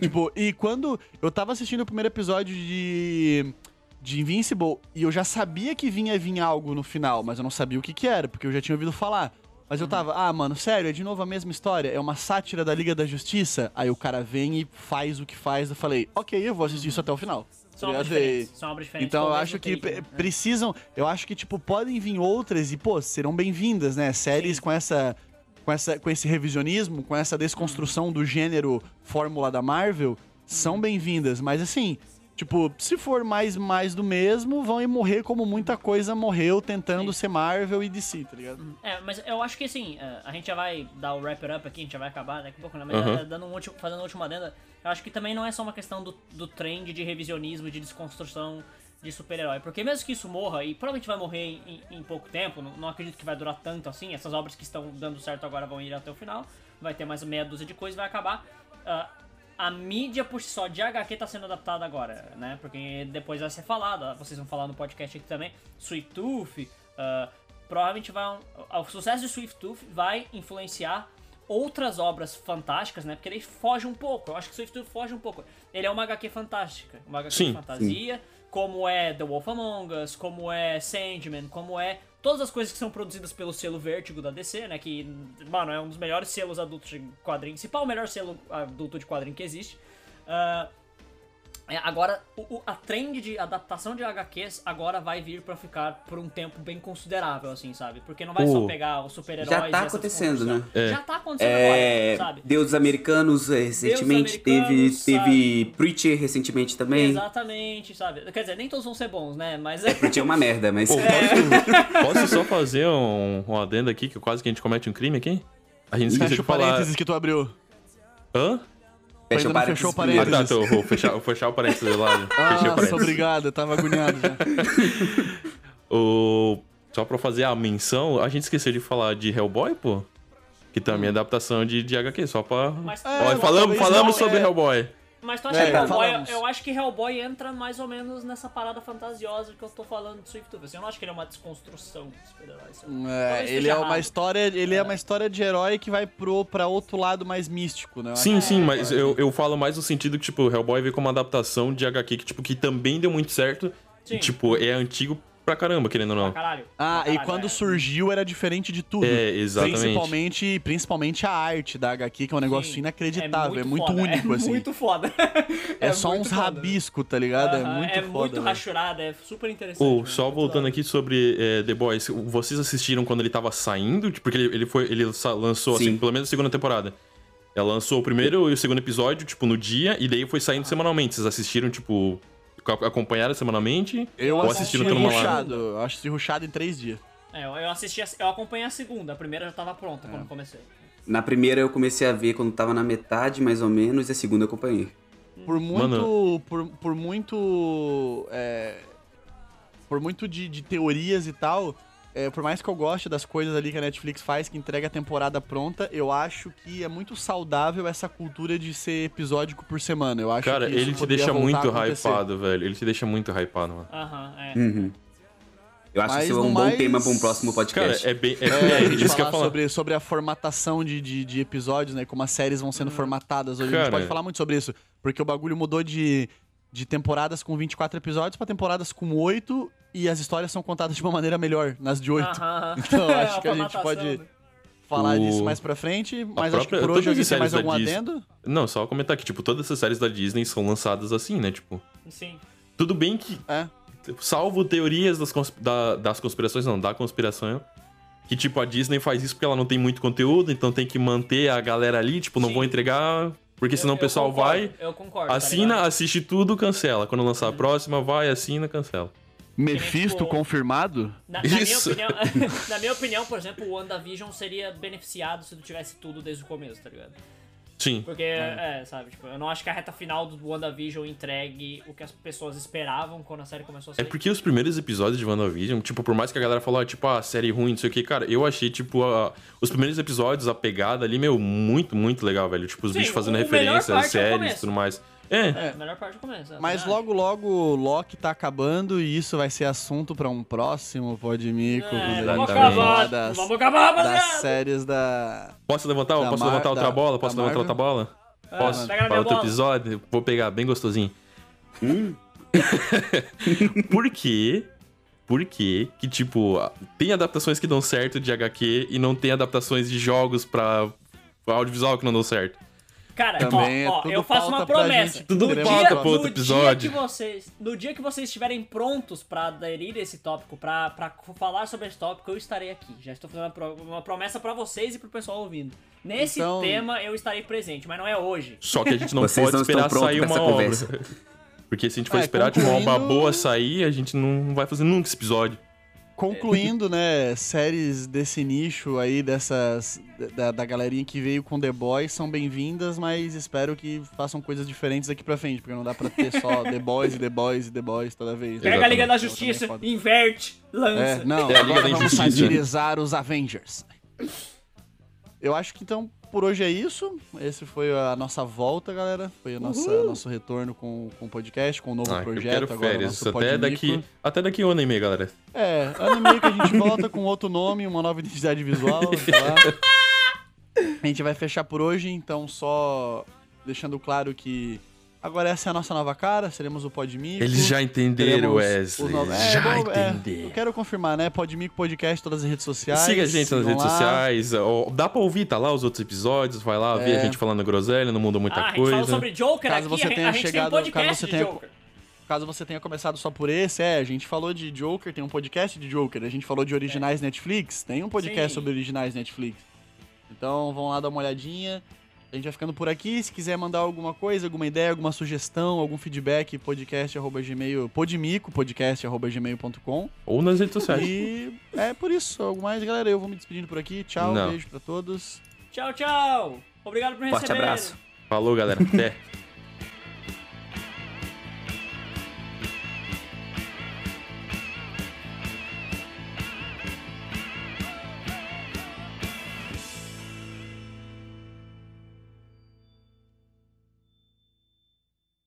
tipo, e quando eu tava assistindo o primeiro episódio de, de Invincible, e eu já sabia que vinha vir algo no final, mas eu não sabia o que que era, porque eu já tinha ouvido falar. Mas eu tava, ah, mano, sério, é de novo a mesma história? É uma sátira da Liga da Justiça? Aí o cara vem e faz o que faz. Eu falei, ok, eu vou assistir isso até o final. São obras diferentes. São obras diferentes. Então eu acho que né? precisam. Eu acho que, tipo, podem vir outras e, pô, serão bem-vindas, né? Séries Sim. com essa. com, essa, com esse revisionismo, com essa desconstrução do gênero fórmula da Marvel, são bem-vindas. Mas assim, tipo, se for mais, mais do mesmo, vão ir morrer como muita coisa morreu tentando ser Marvel e DC, tá ligado? É, mas eu acho que assim, é, a gente já vai dar o wrap it up aqui, a gente já vai acabar daqui a pouco, né? Mas Uhum. dando um último, fazendo uma última adenda, eu acho que também não é só uma questão do, do trend de revisionismo, de desconstrução de super-herói. Porque mesmo que isso morra, e provavelmente vai morrer em, em pouco tempo, não, não acredito que vai durar tanto assim, essas obras que estão dando certo agora vão ir até o final, vai ter mais meia dúzia de coisas, vai acabar. Ah, a mídia por si só de HQ tá sendo adaptada agora, né? Porque depois vai ser falado, ah, vocês vão falar no podcast aqui também, Sweet Tooth, ah, provavelmente vai. O sucesso de Sweet Tooth vai influenciar outras obras fantásticas, né? Porque ele foge um pouco. Eu acho que Sweet Tooth foge um pouco. Ele é uma HQ fantástica, uma HQ Sim, de fantasia, como é The Wolf Among Us, como é Sandman, como é todas as coisas que são produzidas pelo selo Vertigo da DC, né? Que, mano, é um dos melhores selos adultos de quadrinho, se pá, o melhor selo adulto de quadrinho que existe. Ah, é, agora, o, o- a trend de adaptação de HQs agora vai vir pra ficar por um tempo bem considerável, assim, sabe? Porque não vai só pegar os super-heróis já tá acontecendo, né? É. Já tá acontecendo É, agora, sabe? Deuses Americanos eh, recentemente, Americanos, teve, teve Preacher recentemente também. Exatamente, sabe? Quer dizer, nem todos vão ser bons, né? Mas é. Preacher é uma merda, mas... Pô, posso, posso só fazer um, um adendo aqui, que quase que a gente comete um crime aqui? A gente esqueceu Fecha de o falar... parênteses que tu abriu. Hã? Fecha ainda não fechou o Ah, parênteses. tá, tô, vou fechar, vou fechar o parênteses lá. Fechei o Nossa, parênteses. obrigado, eu tava agoniado já. O... Só pra fazer a menção, a gente esqueceu de falar de Hellboy, pô. Que também é adaptação de, de HQ, só pra. Mas, É, Ó, falamos falamos não, sobre é. Hellboy. Mas tu acha É, que Hellboy. falamos. Eu acho que Hellboy entra mais ou menos nessa parada fantasiosa que eu tô falando de Swift Tooth. Assim, eu não acho que ele é uma desconstrução de super-heróis. eu- É, talvez ele é uma história, ele é uma história de herói que vai pro para outro lado mais místico, né? Eu Sim, sim, que- mas eu, eu falo mais no sentido que, tipo, Hellboy veio como uma adaptação de HQ que, tipo, que também deu muito certo. Sim. E, tipo, é antigo pra caramba, querendo ou não. Caralho. Ah, Caralho, e quando é. surgiu era diferente de tudo. É, exatamente. Principalmente, principalmente a arte da HQ, que é um negócio Sim, inacreditável, é muito, foda, único, é assim. Muito foda. É, só muito uns foda. rabiscos, tá ligado? Aham, é muito é foda. muito rachurada, é super interessante. Velho, só muito voltando aqui sobre é, The Boys, vocês assistiram quando ele tava saindo? Tipo, Porque ele, ele, foi, ele lançou, assim, Sim. pelo menos a segunda temporada. Ela lançou o primeiro e o segundo episódio, tipo, no dia, e daí foi saindo semanalmente. Vocês assistiram, tipo, acompanharam semanalmente? Eu ou assisti assistiram tudo numa rushado, eu assisti rushado em três dias. É, eu, eu assisti, a- eu acompanhei a segunda, a primeira já tava pronta É. quando comecei. Na primeira eu comecei a ver quando tava na metade, mais ou menos, e a segunda eu acompanhei. Por muito. Mano. Por, por muito. é, por muito de, de teorias e tal. É, por mais que eu goste das coisas ali que a Netflix faz, que entrega a temporada pronta, eu acho que é muito saudável essa cultura de ser episódico por semana. Eu acho Cara, que isso ele te deixa a muito hypado, velho. Ele te deixa muito hypado, mano. Aham, é. Uhum. Eu acho Mas que isso é um bom tema pra um próximo Cara, podcast. é bem. É, É, a é, gente que eu falar falar. sobre, sobre a formatação de, de, de episódios, né? Como as séries vão sendo formatadas hoje. a gente Cara. pode falar muito sobre isso. Porque o bagulho mudou de, de temporadas com 24 episódios pra temporadas com 8 e as histórias são contadas de uma maneira melhor nas de 8. Aham, aham. Então, eu acho que a gente pode né? falar O- disso mais pra frente. Mas acho que própria- por hoje alguém as tem mais algum Disney- adendo? Não, só comentar que, tipo, todas essas séries da Disney são lançadas assim, né? Tipo, Sim. tudo bem que É. Salvo teorias das, consp- da- das conspirações, não, da conspiração. Que, tipo, a Disney faz isso porque ela não tem muito conteúdo, então tem que manter a galera ali, tipo, não Sim. vou entregar, porque senão Eu- o pessoal eu concordo, vai, Eu concordo. tá assina? Uhum. assiste tudo, cancela. Quando lançar a próxima, vai, assina, cancela. Mephisto tipo- confirmado? Na, na minha Isso. opinião, na minha opinião, por exemplo, o WandaVision seria beneficiado se tu tivesse tudo desde o começo, tá ligado? Sim. Porque, é, sabe, tipo, eu não acho que a reta final do WandaVision entregue o que as pessoas esperavam quando a série começou a É sair. porque os primeiros episódios de WandaVision, tipo, por mais que a galera falou, ah, tipo, ah, série ruim, não sei o que, cara, eu achei, tipo, a- os primeiros episódios, a pegada ali, meu, muito, muito legal, velho. Tipo, os Sim, bichos fazendo referência às é séries e tudo mais. É, É, a melhor parte começa. Mas né? logo, logo, Loki tá acabando e isso vai ser assunto pra um próximo Podmico. É, vamos acabar, das, vamos acabar, das rapaziada! séries da... Posso levantar? Da Posso Mar- levantar outra da- bola? Posso levantar outra bola? Posso? Pega na Para outro bola. episódio? Vou pegar bem gostosinho. Hum, Por quê? Por quê que, tipo, tem adaptações que dão certo de HQ e não tem adaptações de jogos pra audiovisual que não dão certo? Cara, Também ó, é ó, tudo eu faço uma promessa. gente. Tudo no dia, pro outro no episódio. Dia que vocês, no dia que vocês estiverem prontos pra aderir a esse tópico, pra, pra falar sobre esse tópico, eu estarei aqui. Já estou fazendo uma, pro- uma promessa pra vocês e pro pessoal ouvindo. Nesse Então- tema eu estarei presente, mas não é hoje. Só que a gente não Vocês pode não esperar sair uma obra. conversa. Porque se a gente for É, esperar tipo, uma obra concluindo- boa sair, a gente não vai fazer nunca esse episódio. Concluindo, né, séries desse nicho aí, dessas. Da, da galerinha que veio com The Boys, são bem-vindas, mas espero que façam coisas diferentes daqui pra frente, porque não dá pra ter só The Boys e The Boys e The Boys toda vez. Pega a Liga da é Justiça, foda. inverte, lança. É, não, É a Liga agora da vamos satirizar os Avengers. Eu acho que então por hoje é isso. Esse foi a nossa volta, galera. Foi o nosso, nosso retorno com, com o podcast, com o novo Ah, eu projeto. quero agora férias. nosso Até daqui, até daqui um ano e meio, galera. É, ano e meio que a gente volta com outro nome, uma nova identidade visual, sei lá. A gente vai fechar por hoje, então só deixando claro que agora essa é a nossa nova cara, seremos o Podmico. Eles já entenderam, Wesley. novos- É, já bom, é, entenderam. eu quero confirmar, né? Podmico Podcast, todas as redes sociais. Siga a gente nas redes lá. sociais. ó, Dá pra ouvir, tá lá os outros episódios. Vai lá ver É. a gente falando groselha, não mudou muita ah, a gente coisa. falou sobre Joker Caso aqui, você a, gente- tenha a gente chegado- tem um podcast você de tenha- Joker. Caso você tenha começado só por esse, é, a gente falou de Joker, tem um podcast de Joker. A gente falou de originais Netflix, tem um podcast Sim. sobre originais Netflix. Então vão lá dar uma olhadinha. A gente vai ficando por aqui. Se quiser mandar alguma coisa, alguma ideia, alguma sugestão, algum feedback, podcast.gmail, podmico, podcast.gmail.com. Ou nas redes sociais. E é por isso. Algo mais, galera. Eu vou me despedindo por aqui. Tchau, Não. beijo pra todos. Tchau, tchau. Obrigado por me Forte receber. abraço. Falou, galera. Até.